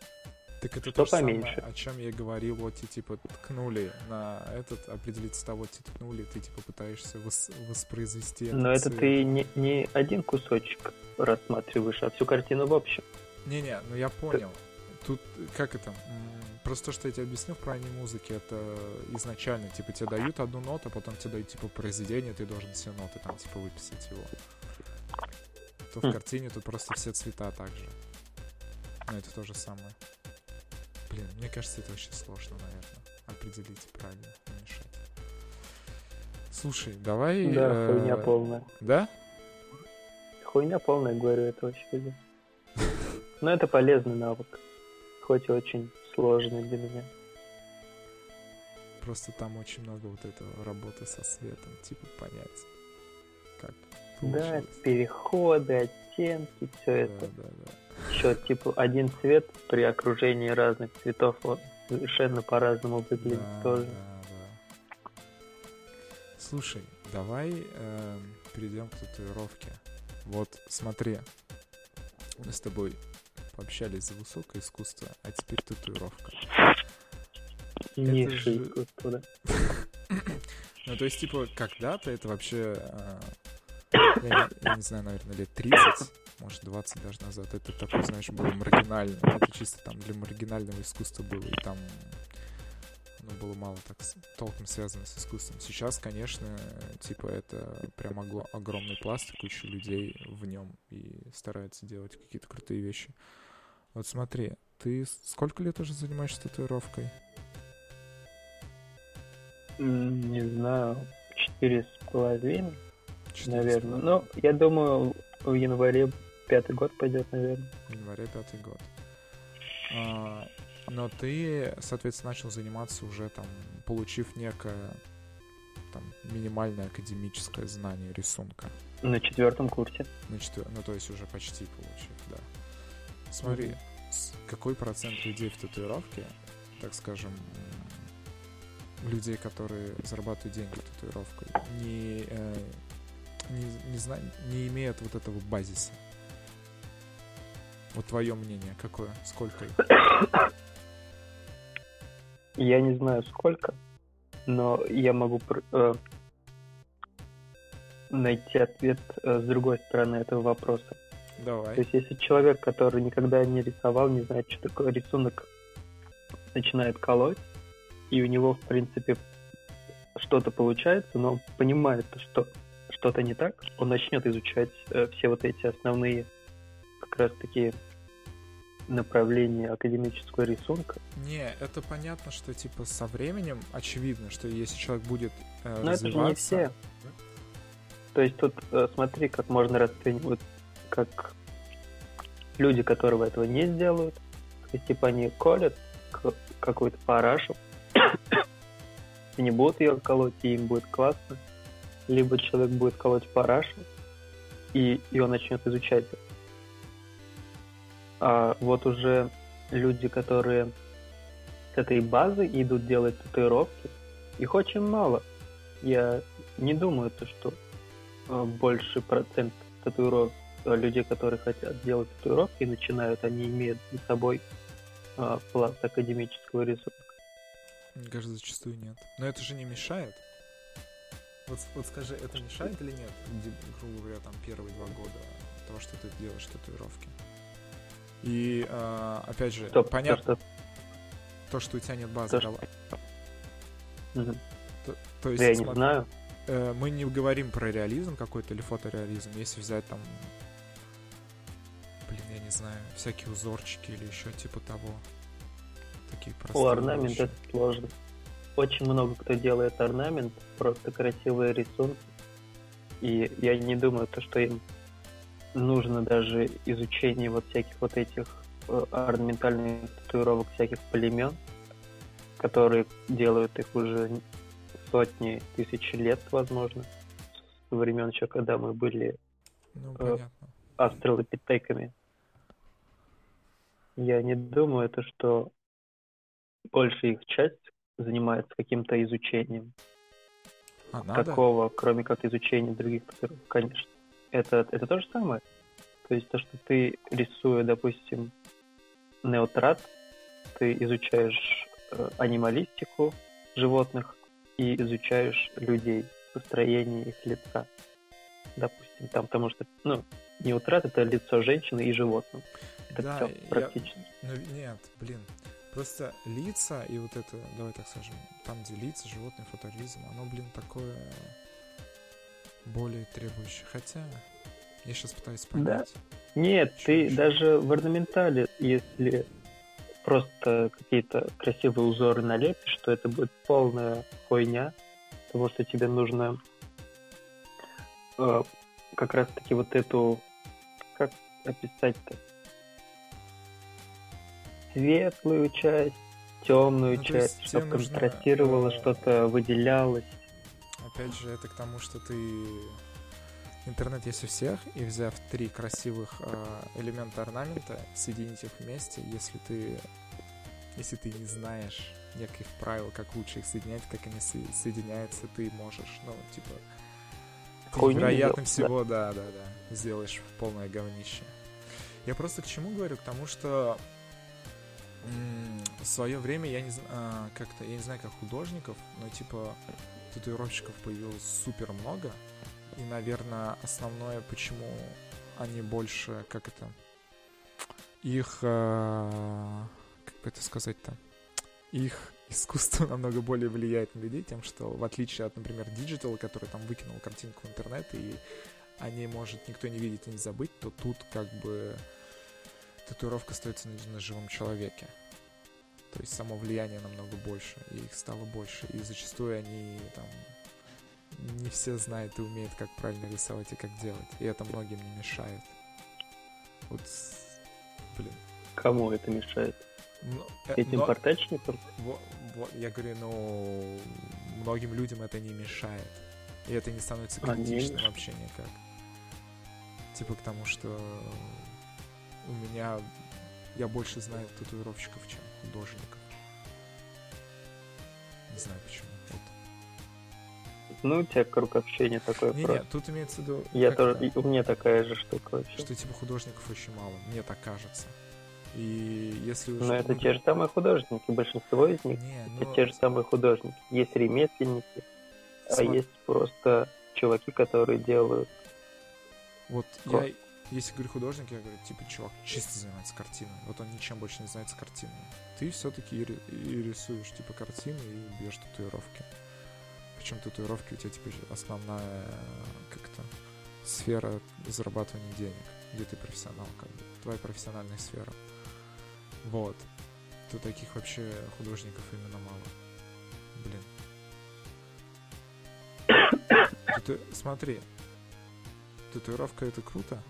Так это что то поменьше. Самое, о чем я говорил, вот и типа ткнули на этот, определить с того, тебе ткнули, ты типа пытаешься вос, воспроизвести Но это цвет. ты не, не один кусочек рассматриваешь, а всю картину в общем. Не-не, ну я понял. Ты... Тут как это? Просто то, что я тебе объяснил в правильной музыке, это изначально, типа, тебе дают одну ноту, а потом тебе дают, типа, произведение, ты должен все ноты там, типа, выписать его. То в хм. картине тут просто все цвета также. Но это то же самое. Блин, мне кажется, это очень сложно, наверное, определить правильно, намешать. Слушай, давай... Да, э... хуйня полная. Да? Хуйня полная, говорю, это вообще. [laughs] Но это полезный навык. Хоть и очень сложный для меня. Просто там очень много вот этого работы со светом, типа понять, как Да, переходы, оттенки, все да, это. Да, да. Еще типа один цвет при окружении разных цветов он совершенно по-разному выглядит да, тоже. Да, да. Слушай, давай э, перейдем к татуировке. Вот смотри, мы с тобой пообщались за высокое искусство, а теперь татуировка. Низшее же... искусство, да. [laughs] ну, то есть, типа, когда-то это вообще, я, я не знаю, наверное, лет 30, может, 20 даже назад, это такое, знаешь, было маргинально. Это чисто там для маргинального искусства было, и там ну, было мало так толком связано с искусством. Сейчас, конечно, типа это прям огромный пласт, куча людей в нем и стараются делать какие-то крутые вещи. Вот смотри, ты сколько лет уже занимаешься татуировкой? Не знаю, четыре с половиной, наверное. Ну, я думаю, в январе пятый год пойдет, наверное. В январе пятый год. А, но ты, соответственно, начал заниматься уже там, получив некое там минимальное академическое знание рисунка. На четвертом курсе. На четвер... Ну, то есть уже почти получив, да. Смотри, какой процент людей в татуировке, так скажем, людей, которые зарабатывают деньги татуировкой, не, э, не, не, зна... не имеют вот этого базиса? Вот твое мнение какое? Сколько их? Я не знаю сколько, но я могу... Э, найти ответ э, с другой стороны этого вопроса. Давай. То есть, если человек, который никогда не рисовал, не знает, что такое рисунок, начинает колоть, и у него, в принципе, что-то получается, но он понимает, что что-то не так, он начнет изучать э, все вот эти основные как раз таки направления академического рисунка. Не, это понятно, что типа со временем очевидно, что если человек будет э, Но это же не все. То есть тут э, смотри, как можно расценивать, как люди, которые этого не сделают, то есть типа они колят какую-то парашу, [coughs] и не будут ее колоть, и им будет классно, либо человек будет колоть парашу, и, и он начнет изучать. А вот уже люди, которые с этой базы идут делать татуировки, их очень мало. Я не думаю, то, что а, больше процент татуировок а, людей, которые хотят делать татуировки, начинают, они имеют за собой а, пласт академического рисунка. Мне кажется, зачастую нет. Но это же не мешает. Вот, вот скажи, это мешает или нет, грубо говоря, там первые два года того, что ты делаешь татуировки? И э, опять же, Стоп, понятно, что... то, что у тебя нет базы. То, угу. то, то есть, я смотри, не знаю. Э, мы не говорим про реализм какой-то или фотореализм. Если взять там, знаю, всякие узорчики или еще типа того. Такие простые. О, орнамент вещи. это сложно. Очень много кто делает орнамент, просто красивые рисунки. И я не думаю, то, что им нужно даже изучение вот всяких вот этих э, орнаментальных татуировок всяких племен, которые делают их уже сотни тысяч лет, возможно, со времен еще, когда мы были ну, э, астралопитеками. Я не думаю, это что большая их часть занимается каким-то изучением. А, надо? Такого, кроме как изучения других татуировок, конечно это, это то же самое. То есть то, что ты рисуя, допустим, неотрат, ты изучаешь э, анималистику животных и изучаешь людей, построение их лица. Допустим, там, потому что, ну, неутрат это лицо женщины и животного. Это да, все практически. Я... Ну, нет, блин. Просто лица и вот это, давай так скажем, там, где лица, животные, фотореализм, оно, блин, такое более требующий. Хотя я сейчас пытаюсь понять. Да. Нет, ты еще? даже в орнаментале, если просто какие-то красивые узоры налепишь, что это будет полная хуйня, потому что тебе нужно э, как раз таки вот эту, как описать-то, светлую часть, темную ну, часть, чтобы нужно, контрастировало, э... что-то выделялось. Опять же, это к тому, что ты интернет есть у всех, и взяв три красивых э, элемента орнамента, соединить их вместе, если ты, если ты не знаешь неких правил, как лучше их соединять, как они со- соединяются, ты можешь, ну, типа, ты, вероятно всего, да. да, да, да, сделаешь полное говнище. Я просто к чему говорю? К тому, что в свое время я не знаю, а, как-то, я не знаю, как художников, но типа татуировщиков появилось супер много. И, наверное, основное, почему они больше, как это, их, э, как бы это сказать-то, их искусство [laughs] намного более влияет на людей, тем, что в отличие от, например, Digital, который там выкинул картинку в интернет, и о ней может никто не видеть и не забыть, то тут как бы татуировка остается на, на живом человеке. То есть само влияние намного больше, и их стало больше. И зачастую они там не все знают и умеют, как правильно рисовать и как делать. И это многим не мешает. Вот, блин. Кому это мешает? Но, э, Этим но, портачникам? Во, во, я говорю, ну, многим людям это не мешает. И это не становится критичным а, вообще никак. Типа к тому, что у меня я больше знаю татуировщиков, чем художников. Не знаю почему. Вот. Ну, у тебя круг общения такой не, просто. Не, тут имеется в виду... Я тоже, у меня такая же штука вообще. Что типа художников очень мало, мне так кажется. И если уже... Но это те же самые художники, большинство из них не, но... это те же самые художники. Есть ремесленники, Сма... а есть просто чуваки, которые делают... Вот Ко- я, если говорю художник, я говорю, типа, чувак чисто занимается картиной. Вот он ничем больше не занимается картиной. Ты все-таки и, ри- и рисуешь, типа, картины и бьешь татуировки. Причем татуировки у тебя, типа, основная как-то сфера зарабатывания денег, где ты профессионал, как бы. Твоя профессиональная сфера. Вот. То таких вообще художников именно мало. Блин. Тату- Смотри. Татуировка это круто.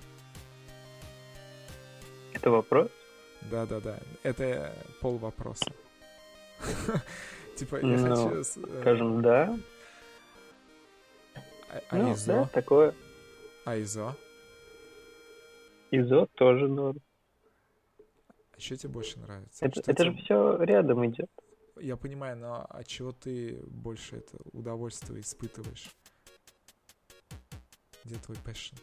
Это вопрос? Да-да-да. Это пол вопроса. [laughs] Типа, я Ну, хочу... э, Скажем, да. а- А Ну, да, ИЗО? такое. А ИЗО? ИЗО тоже норм. А что тебе больше нравится? Это, это же все рядом идет. Я понимаю, но от чего ты больше это удовольствие испытываешь? Где твой passion?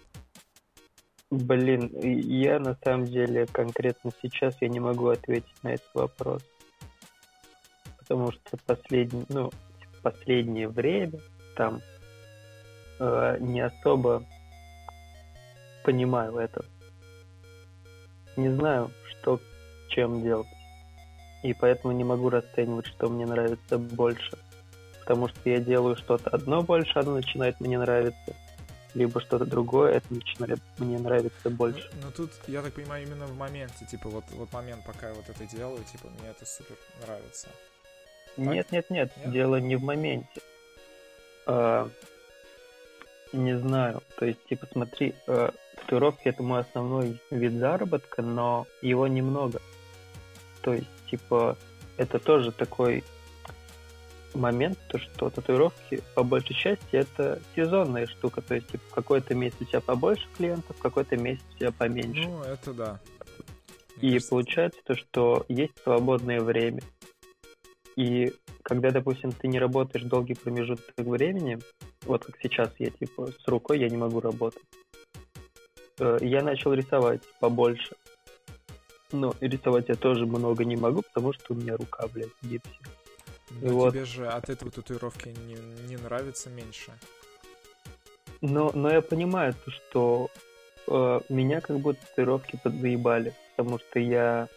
Блин, я на самом деле конкретно сейчас я не могу ответить на этот вопрос. Потому что последний, ну, последнее время там э, не особо понимаю это. Не знаю, что чем делать. И поэтому не могу расценивать, что мне нравится больше. Потому что я делаю что-то одно больше, оно начинает мне нравиться. Либо что-то другое, это начинает мне нравиться больше. Ну, ну тут, я так понимаю, именно в моменте, типа, вот, вот момент, пока я вот это делаю, типа, мне это супер нравится. Нет, нет, нет, Нет? дело не в моменте. А, не знаю, то есть, типа, смотри, э, татуировки это мой основной вид заработка, но его немного. То есть, типа, это тоже такой момент, то что татуировки по большей части это сезонная штука, то есть, типа, в какой-то месяц у тебя побольше клиентов, в какой-то месяц у тебя поменьше. Ну, это да. Мне И кажется, получается то, что есть свободное время. И когда, допустим, ты не работаешь долгий промежуток времени, вот как сейчас я, типа, с рукой я не могу работать, э, я начал рисовать побольше. Но и рисовать я тоже много не могу, потому что у меня рука, блядь, в гипсе. Но вот. тебе же от этого татуировки не, не нравится меньше. Но, но я понимаю, то, что э, меня как будто татуировки подзаебали, потому что я,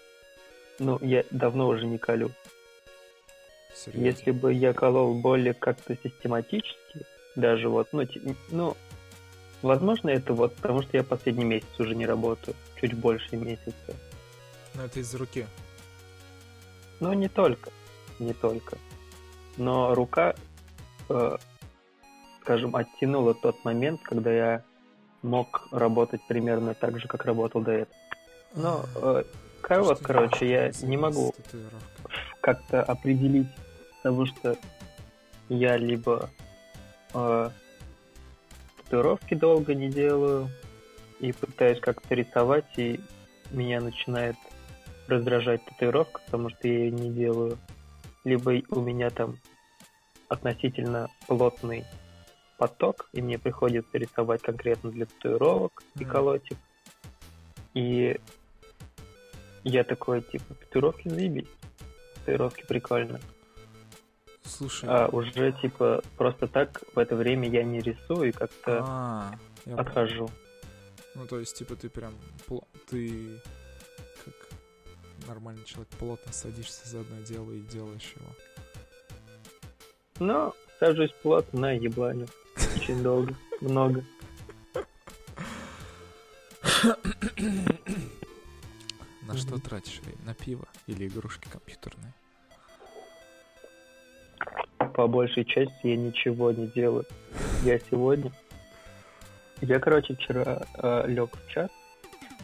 ну, я давно уже не колю. Серьезно. Если бы я колол более как-то систематически, даже вот, ну, ну, возможно, это вот потому, что я последний месяц уже не работаю, чуть больше месяца. Но это из руки. Но не только, не только. Но рука, э, скажем, оттянула тот момент, когда я мог работать примерно так же, как работал до этого. Но, э, Что короче, я не могу как-то определить, потому что я либо э, татуировки долго не делаю и пытаюсь как-то рисовать, и меня начинает раздражать татуировка, потому что я ее не делаю. Либо и у меня там относительно плотный поток, и мне приходится рисовать конкретно для татуировок и Мгм. колоть их. И я такой, типа, татуировки заебись. Татуировки прикольно. Слушай, А уже, типа, просто так в это время я не рисую и как-то а, отхожу. Ну, то есть, типа, ты прям... Ты нормальный человек плотно садишься за одно дело и делаешь его. Но сажусь плотно на ебланю. Очень долго. Много. На что тратишь время? На пиво или игрушки компьютерные? По большей части я ничего не делаю. Я сегодня... Я, короче, вчера лег в час.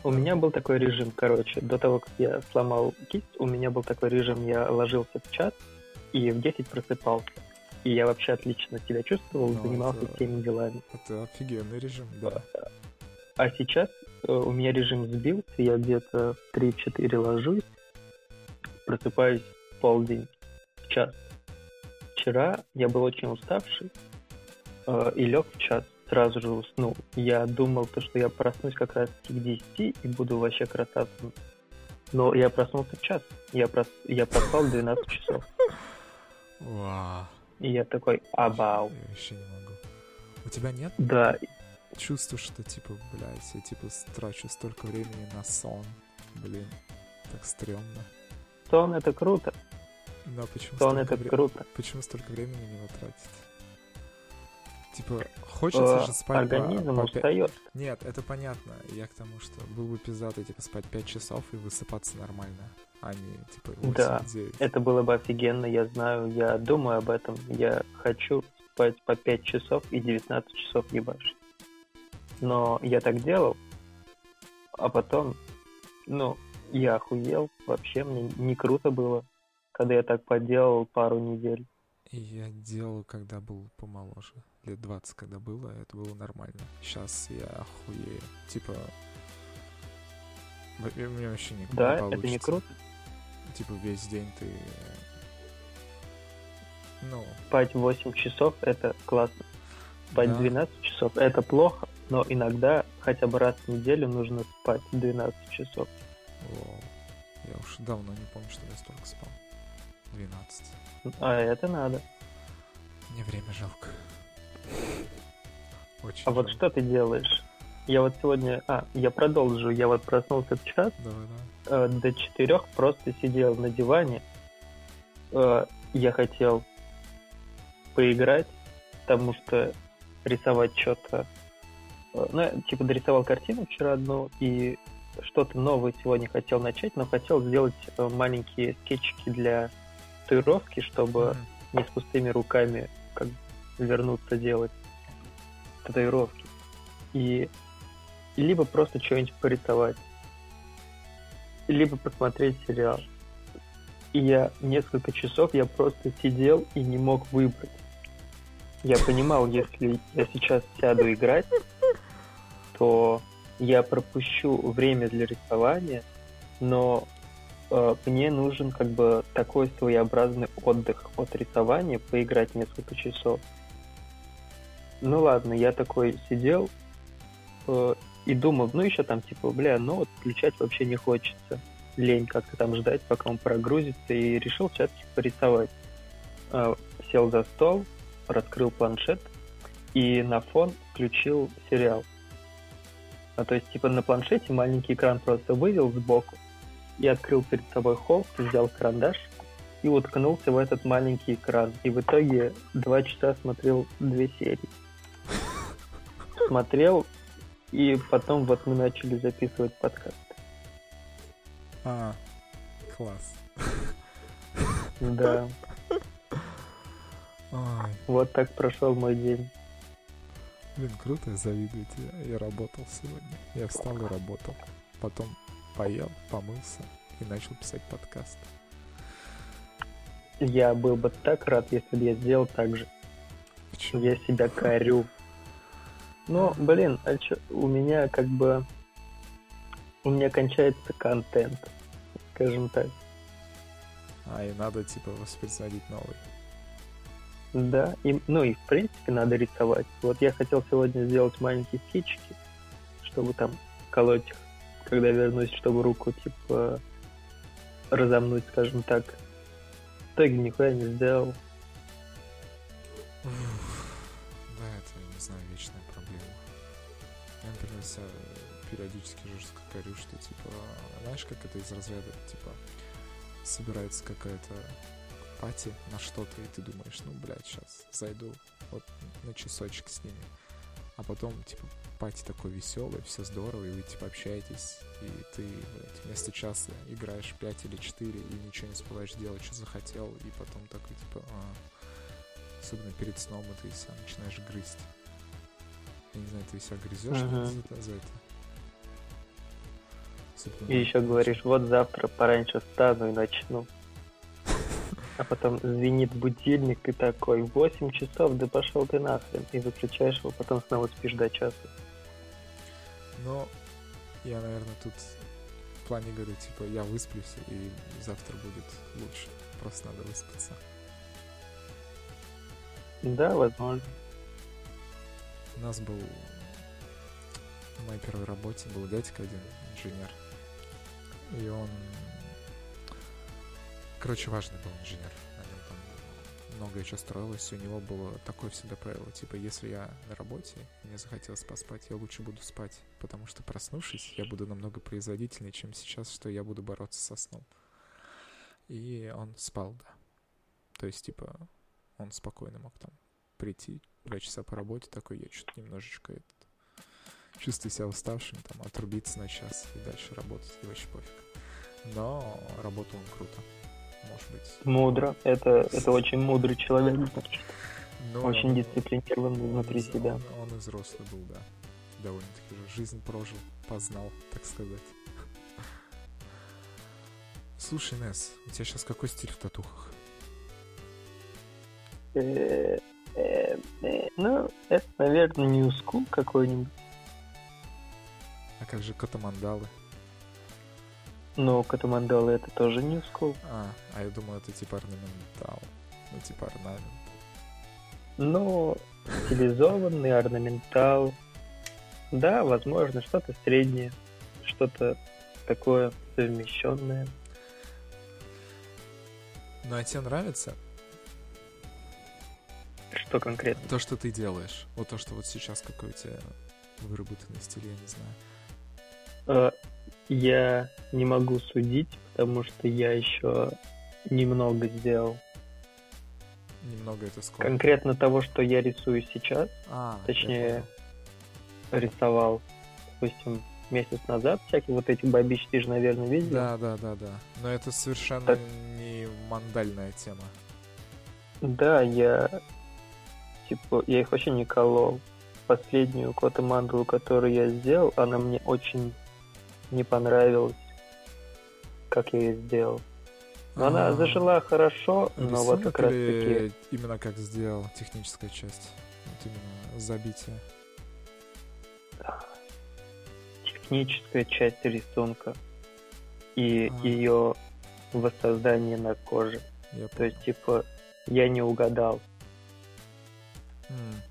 У меня был такой режим, короче, до того, как я сломал кисть, у меня был такой режим, я ложился в час и в 10 просыпался. И я вообще отлично себя чувствовал, Ну, занимался это- всеми делами. Это офигенный режим, да. А сейчас э, у меня режим сбился, я где-то в 3-4 ложусь, просыпаюсь в полдень, в час. Вчера я был очень уставший э, и лег в час, сразу же уснул. Я думал, то, что я проснусь как раз к 10 и буду вообще красавцем. Но я проснулся в час. Я, прос... я проспал 12 часов. Вау. И я такой, абау. Я вообще не могу. У тебя нет Да, чувства, что, типа, блядь, я, типа, трачу столько времени на сон. Блин, так стрёмно. сон это круто. Но почему Сон это вре- круто. Почему столько времени него тратить? Типа, хочется Э, же спать по- Организм по, пя- устает. Нет, это понятно. Я к тому, что был бы пиздатый, типа, спать 5 часов и высыпаться нормально, а не, типа, 8-9. Да. Это было бы офигенно, я знаю, я думаю об этом. Я хочу спать по 5 часов и 19 часов ебашить. Но я так делал, а потом, ну, я охуел. Вообще мне не круто было, когда я так поделал пару недель. Я делал, когда был помоложе. Лет 20, когда было, это было нормально. Сейчас я охуею. Типа... У меня вообще никак Да, не это получится. не круто. Типа весь день ты... Ну, Спать 8 часов — это классно. Спать Да. 12 часов — это плохо, но иногда хотя бы раз в неделю нужно спать 12 часов. вау. Я уж давно не помню, что я столько спал. 12. А это надо. Мне время жалко. Очень А вот жалко. что ты делаешь? Я вот сегодня... А, я продолжу. Я вот проснулся в час, Давай, давай. э, до четырех просто сидел на диване. Э, я хотел поиграть, потому что рисовать что-то... э, ну, я, типа, дорисовал картину вчера одну, и что-то новое сегодня хотел начать, но хотел сделать э, маленькие скетчики для татуировки, чтобы Мгм. не с пустыми руками как бы вернуться делать татуировки. И либо просто что-нибудь порисовать, либо посмотреть сериал. И я несколько часов я просто сидел и не мог выбрать. Я понимал, если я сейчас сяду играть, то я пропущу время для рисования, но э, мне нужен как бы такой своеобразный отдых от рисования, поиграть несколько часов. Ну ладно, я такой сидел э, и думал, ну еще там типа, бля, ну вот включать вообще не хочется. Лень как-то там ждать, пока он прогрузится, и решил все-таки порисовать. Э, сел за стол, раскрыл планшет и на фон включил сериал. А то есть, типа, на планшете маленький экран просто вывел сбоку и открыл перед собой холст, взял карандаш и уткнулся в этот маленький экран. И в итоге два часа смотрел две серии. Смотрел, и потом вот мы начали записывать подкаст. А, класс. Да, Ой, вот так прошел мой день. блин, круто, я завидую тебе. Я работал сегодня. Я встал и работал. Потом поел, помылся и начал писать подкаст. Я был бы так рад, если бы я сделал так же. Почему? Я себя корю. Ну, блин, а чё, у меня как бы... У меня кончается контент, скажем так. А, и надо, типа, воспроизводить новый. Да, и, ну и в принципе надо рисовать. Вот я хотел сегодня сделать маленькие скетчики, чтобы там колоть их, когда вернусь, чтобы руку типа разомнуть, скажем так. В итоге нихуя не сделал. Я, например, себя периодически жестко корю, что, типа, знаешь, как это из разряда, типа, собирается какая-то пати на что-то, и ты думаешь, ну, блядь, сейчас зайду вот на часочек с ними. А потом, типа, пати такой веселый, все здорово, и вы, типа, общаетесь, и ты, блядь, вместо часа играешь 5 или 4, и ничего не успеваешь делать, что захотел, и потом такой, типа, «А, Особенно перед сном, и ты себя начинаешь грызть. Я не знаю, ты себя грызешь Ага. за, за это? Особенно И еще говоришь, вот завтра пораньше встану и начну. А потом звенит будильник, и такой, 8 часов, да пошел ты нахрен. И выключаешь его, потом снова спишь до часа. Но я, наверное, тут в плане говорю, типа, я высплюсь, и завтра будет лучше. Просто надо выспаться. Да, возможно. У нас был на моей первой работе был дядька один, инженер. И он... Короче, важный был инженер. На нем там многое что строилось, у него было такое всегда правило, типа, если я на работе, мне захотелось поспать, я лучше буду спать, потому что проснувшись, я буду намного производительнее, чем сейчас, что я буду бороться со сном. И он спал, да. То есть, типа, он спокойно мог там прийти, два часа по работе, такой, я что-то немножечко этот, чувствую себя уставшим, там, отрубиться на час и дальше работать, и вообще пофиг. Но работал он круто, может быть. Мудро. Это, это очень мудрый человек, значит. Но Очень он- дисциплинированный он внутри из- себя. Он, он и взрослый был, да. Довольно-таки уже жизнь прожил, познал, так сказать. Слушай, Несс, у тебя сейчас какой стиль в татухах? Ну, это, наверное, new school какой-нибудь. А как же катамандалы? Но Катамандалы это тоже new school. А, а я думал, это типа орнаментал. Ну, типа орнамент. Но стилизованный, орнаментал. Да, возможно, что-то среднее. Что-то такое совмещенное. Ну, а тебе нравится Что конкретно? то, что ты делаешь? Вот то, что вот сейчас какой у тебя выработанный стиль, я не знаю. Э, Я не могу судить, потому что я еще немного сделал. Немного это сколько? Конкретно того, что я рисую сейчас, А, точнее, рисовал, допустим, месяц назад, всякие вот эти бабич, ты же, наверное, видел. Да, да, да, да. Но это совершенно Так. не мандальная тема. Да, я типа, я их вообще не колол. Последнюю кота мандалу, которую я сделал, она мне очень не понравилась, как я ее сделал. Но она А, зажила хорошо, но вот как раз таки именно как сделал техническая часть? Вот именно забитие. техническая часть рисунка и А. ее воссоздание на коже. Я То есть, типа, я не угадал. М,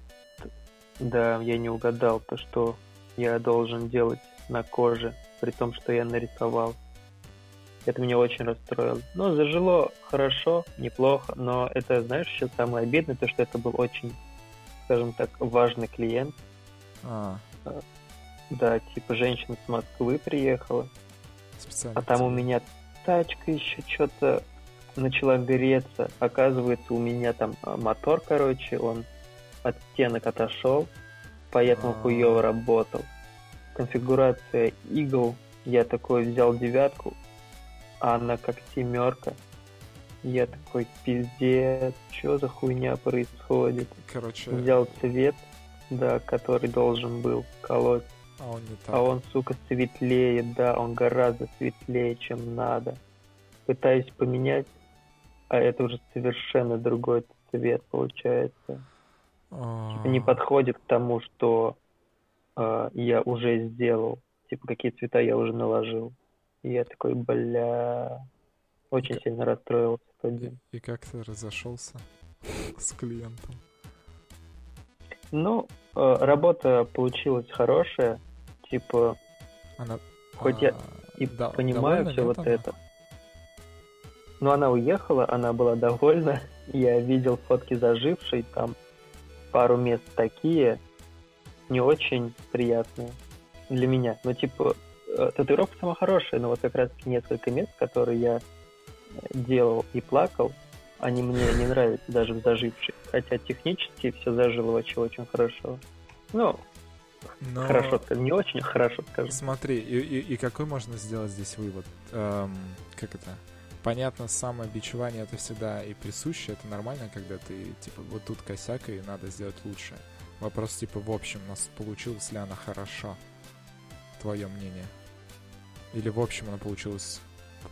Да, я не угадал то, что я должен делать на коже, при том, что я нарисовал. Это меня очень расстроило. Но зажило хорошо, неплохо, но это, знаешь, еще самое обидное, то, что это был очень, скажем так, важный клиент. А, Да, типа женщина с Москвы приехала, специально. а там у меня тачка еще что-то начала греться. Оказывается, у меня там а, мотор, короче, он от стенок отошел, поэтому А. хуево работал. Конфигурация игл, я такой взял девятку, а она как семерка. Я такой, пиздец, что за хуйня происходит? Короче, Взял цвет, да, который должен был колоть. а он не так. А он, сука, светлее, да, он гораздо светлее, чем надо. Пытаюсь поменять, а это уже совершенно другой цвет получается. Типа не подходит к тому, что э, я уже сделал. Типа какие цвета я уже наложил. И я такой, бля, очень Ка- сильно расстроился в тот И, день. и как ты разошелся [laughs] с клиентом? Ну, э, работа получилась хорошая. Типа, Она... Хоть я а, и да- понимаю все вот она? это. Но она уехала, она была довольна. [laughs] Я видел фотки зажившей, там пару мест такие, не очень приятные для меня. Ну, типа, э, татуировка сама хорошая, но вот как раз несколько мест, которые я э, делал и плакал, они мне не нравятся даже в зажившей. Хотя технически все зажило вообще очень хорошо. Ну, Но... хорошо не очень хорошо скажу. Смотри, и, и- и какой можно сделать здесь вывод? Эм, как это? Понятно, самобичевание это всегда и присуще, это нормально, когда ты, типа, вот тут косяк, и надо сделать лучше. Вопрос, типа, в общем, у нас получилась ли она хорошо? Твое мнение? Или в общем она получилась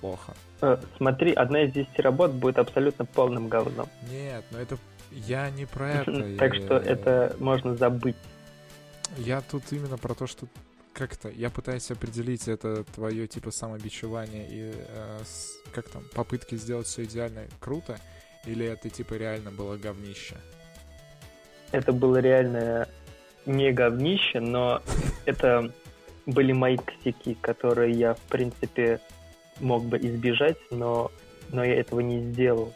плохо? Э, Смотри, одна из десяти работ будет абсолютно полным говном. Нет, но это... Я не про это. Так что это можно забыть. Я тут именно про то, что как-то я пытаюсь определить это твое типа самобичевание и э, с- как там попытки сделать все идеально круто или это типа реально было говнище. Это было реально не говнище, но [laughs] это были мои косяки, которые я, в принципе, мог бы избежать, но, но я этого не сделал.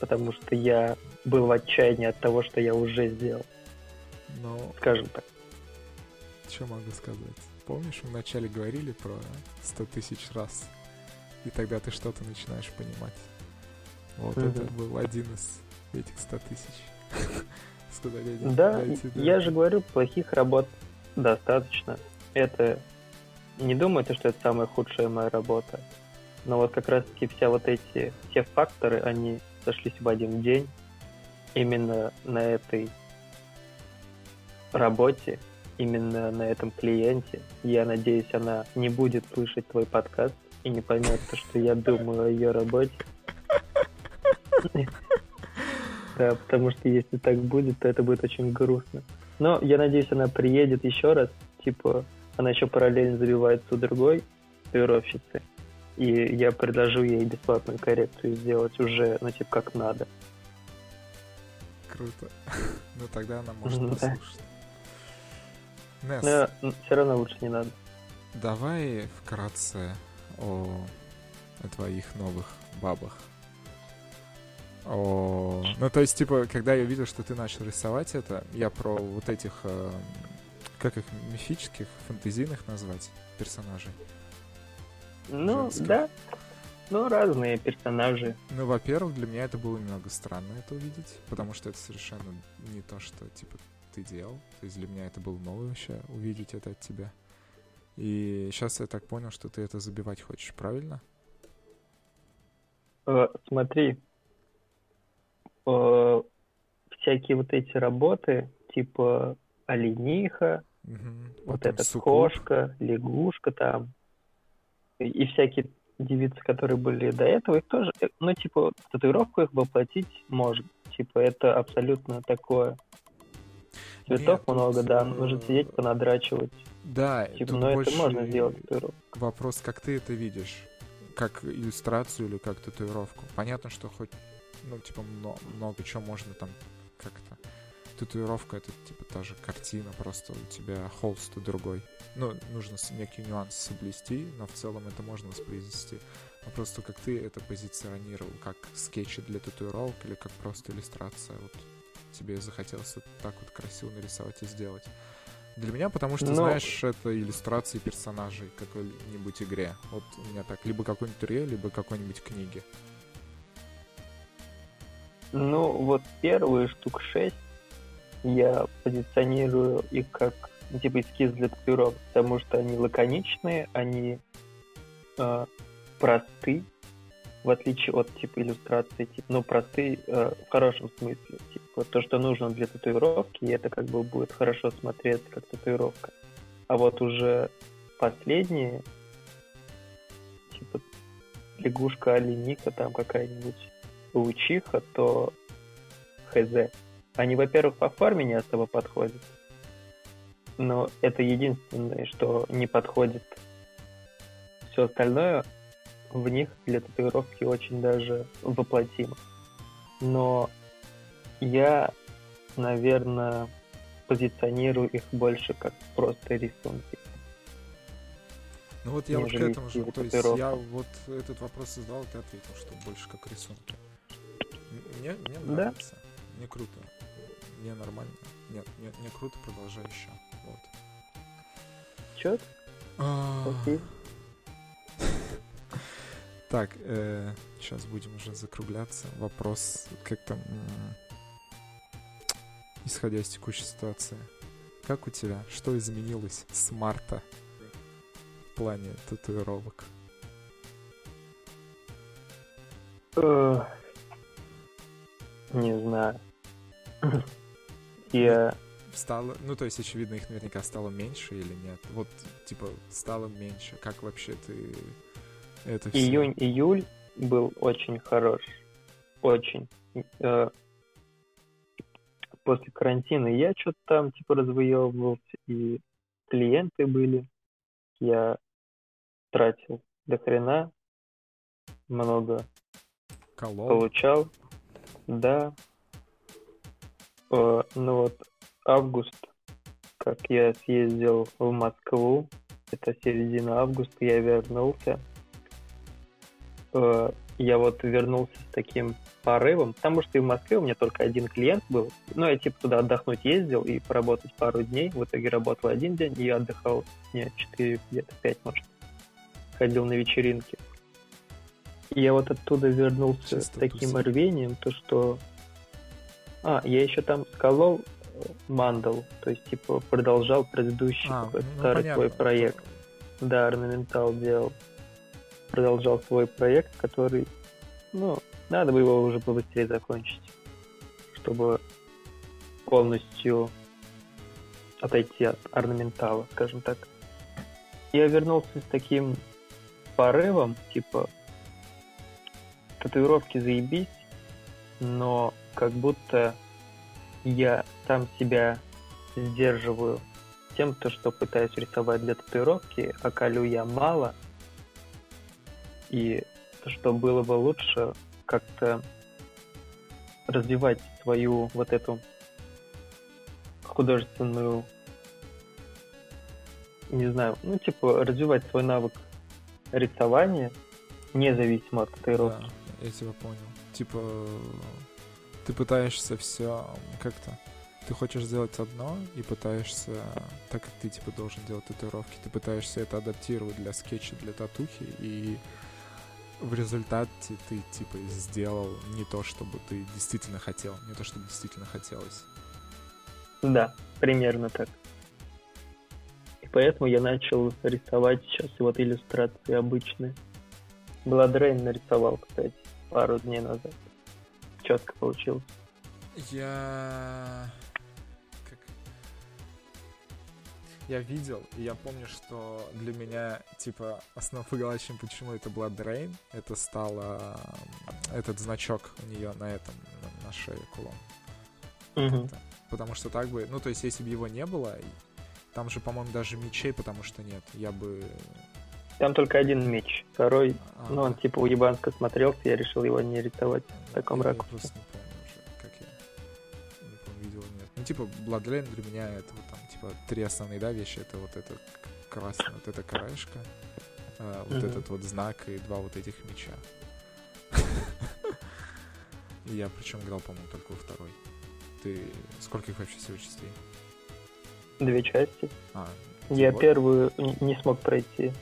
потому что я был в отчаянии от того, что я уже сделал. Ну, Скажем так. Что могу сказать? Помнишь, мы вначале говорили про 100 тысяч раз? И тогда ты что-то начинаешь понимать. Вот это был один из этих 100 тысяч. [laughs] Да, я же говорю, плохих работ достаточно. Это не думайте, что это самая худшая моя работа. Но вот как раз таки вся вот эти, все факторы, они сошлись в один день. Именно на этой работе, именно на этом клиенте. Я надеюсь, она не будет слышать твой подкаст и не поймет то, что я думаю о ее работе. Да, потому что если так будет, то это будет очень грустно. Но я надеюсь, она приедет еще раз. Типа, она еще параллельно забивается у другой татуировщицы. И я предложу ей бесплатную коррекцию сделать уже, ну, типа, как надо. Круто. [laughs] Ну тогда она может да. послушать. Несс, Но все равно лучше не надо. давай вкратце о, о твоих новых бабах. О... Ну, то есть, типа, когда я видел, что ты начал рисовать это, я про вот этих, э, как их, мифических, фэнтезийных назвать персонажей. Ну, Женских. да. Ну, разные персонажи. Ну, во-первых, для меня это было немного странно это увидеть, потому что это совершенно не то, что, типа, ты делал. То есть для меня это было новое вообще, увидеть это от тебя. И сейчас я так понял, что ты это забивать хочешь, правильно? Э, смотри, э, всякие вот эти работы, типа олениха, Мгм. вот эта суккуб. кошка, лягушка там, и, всякие девицы, которые были до этого, их тоже, э, ну, типа, татуировку их воплотить можно. Типа, это абсолютно такое. Цветов Нет, тут, много, да, э, нужно сидеть, понадрачивать. Да, Типа, но это больше можно сделать. Вопрос, как ты это видишь? Как иллюстрацию или как татуировку? Понятно, что хоть, ну, типа, мно- много чего можно там как-то... Татуировка — это, типа, та же картина, просто у тебя холст другой. Ну, нужно некий нюанс соблюсти, но в целом это можно воспроизвести. А просто как ты это позиционировал, как скетчи для татуировок или как просто иллюстрация, вот тебе захотелось так вот красиво нарисовать и сделать. Для меня, потому что, Ну- знаешь, это иллюстрации персонажей какой-нибудь игре. Вот у меня так, либо какой-нибудь туре, либо какой-нибудь книги. Ну, вот первые штук шесть я позиционирую их как ну, типа эскиз для татуировок, потому что они лаконичные, они э, просты, в отличие от типа иллюстрации, типа, ну, просты э, в хорошем смысле. Типа, то, что нужно для татуировки, и это как бы будет хорошо смотреться как татуировка. А вот уже последние, типа лягушка, оленика, там какая-нибудь паучиха, то хз. Они, во-первых, по форме не особо подходят. Но это единственное, что не подходит. Все остальное в них для татуировки очень даже воплотимо. Но я, наверное, позиционирую их больше как просто рисунки. Ну вот я вот к этому же, то есть я вот этот вопрос задал, и ты ответил, что больше как рисунки. Мне, мне Да. нравится. Мне круто. Мне нормально. Нет, мне, мне круто, продолжай еще. Вот. Чё? А, Окей. Так, сейчас будем уже закругляться. Вопрос как-то... м, Исходя из текущей ситуации. Как у тебя? Что изменилось с марта в плане татуировок? Э, Не знаю. Я Стало, ну то есть очевидно их наверняка стало меньше или нет? Вот типа стало меньше. Как вообще ты это всё- Июнь-июль был очень хорош. Очень. Э, После карантина я что-то там типа развыебывался, и клиенты были. Я тратил до хрена, много колол? получал. Да. Э, Ну вот август, как я съездил в Москву, это середина августа, я вернулся. Э, я вот вернулся с таким порывом, потому что и в Москве у меня только один клиент был. Ну, я типа туда отдохнуть ездил и поработать пару дней. В итоге работал один день, и отдыхал, нет, 4, где-то 5, может. Ходил на вечеринки. И я вот оттуда вернулся Чисто с таким туса. рвением, то что... А, я еще там сколол э, мандал, то есть, типа, продолжал предыдущий А, ну, старый понятно. свой проект. Да, орнаментал делал. Продолжал свой проект, который, ну, надо бы его уже побыстрее закончить, чтобы полностью отойти от орнаментала, скажем так. Я вернулся с таким порывом, типа, татуировки заебись, но как будто я сам себя сдерживаю тем, то, что пытаюсь рисовать для татуировки, а колю я мало, и то, что было бы лучше как-то развивать свою вот эту художественную, не знаю, ну, типа, развивать свой навык рисования, независимо от татуировки. Да, я тебя понял. Типа, ты пытаешься все как-то... Ты хочешь сделать одно и пытаешься, так как ты типа должен делать татуировки, ты пытаешься это адаптировать для скетча, для татухи, и в результате ты типа сделал не то, чтобы ты действительно хотел, не то, что действительно хотелось. Да, примерно так. И поэтому я начал рисовать сейчас вот иллюстрации обычные. Бладрейн нарисовал, кстати, пару дней назад. Четко получилось. Я... Я видел, и я помню, что для меня, типа, основополагающим, почему это Blood Rain, это стало м, этот значок у нее на этом, на, шее кулон. Как-то. Потому что так бы, ну, то есть, если бы его не было, там же, по-моему, даже мечей, потому что нет, я бы... Там только один меч. Второй, а, ну, он типа уебанско смотрелся, я решил его не рисовать. в таком ракурсе. Я просто не помню уже, как я... Не помню, видел нет. Ну, типа, Bloodline для меня это вот типа, три основные, да, вещи. Это вот это к- красная, вот эта краешка, а, вот Мгм. этот вот знак и два вот этих меча. И я причем играл, по-моему, только во второй. Ты... Сколько их вообще всего частей? Две части. А, Я вот. первую н- не смог пройти.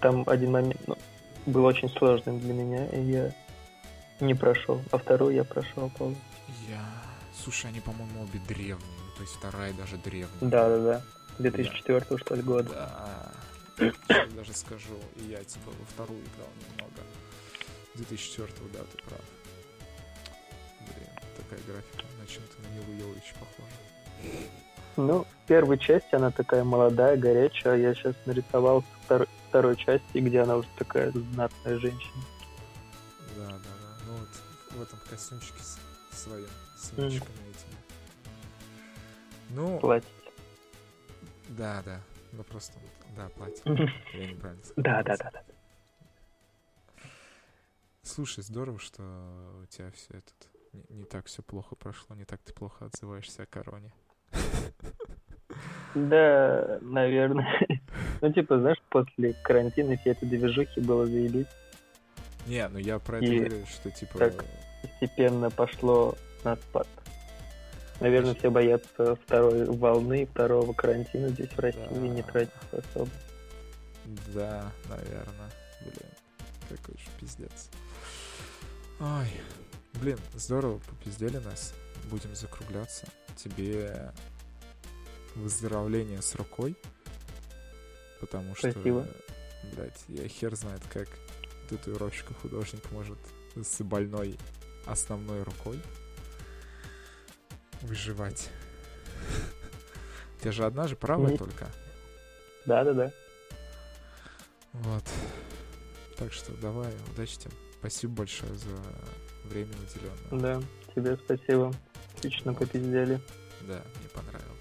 Там один момент ну, был очень сложным для меня, и я не прошел. А вторую я прошел полностью. Я... Слушай, они, по-моему, обе древние. То есть вторая даже древняя. Да-да-да. 2004 что ли года. Да. Сейчас даже скажу. И я типа во вторую играл немного. 2004 да, ты прав. Блин, такая графика на чем-то на Милу Йович похожа. Ну, в первой части она такая молодая, горячая, а я сейчас нарисовал со втор- второй части, где она уже такая знатная женщина. Да, да, да. Ну вот в этом костюмчике с- своим, с мячиками этими. Ну, Платье. да, да. Ну просто, да, платье. Я неправильно сказал. Да-да-да. Слушай, здорово, что у тебя все этот не, не так все плохо прошло, не так ты плохо отзываешься о короне. Да, наверное. [laughs] Ну, типа, знаешь, после карантина все этой движухи было заебись. Не, ну я про это говорю, что типа. так. Постепенно пошло на спад. Наверное, все боятся второй волны, второго карантина здесь в России и не Да. тратятся особо. Да, наверное. Блин, какой же пиздец. Ой, блин, здорово попиздели нас. Будем закругляться. Тебе выздоровление с рукой. Потому что, Спасибо. блядь, я хер знает, как татуировщик и художник может с больной основной рукой выживать. У тебя же одна же правая только. Да-да-да. Вот. Так что давай, удачи тебе. Спасибо большое за время уделенное. Да, тебе спасибо. Отлично Вот. попиздели. Да, мне понравилось.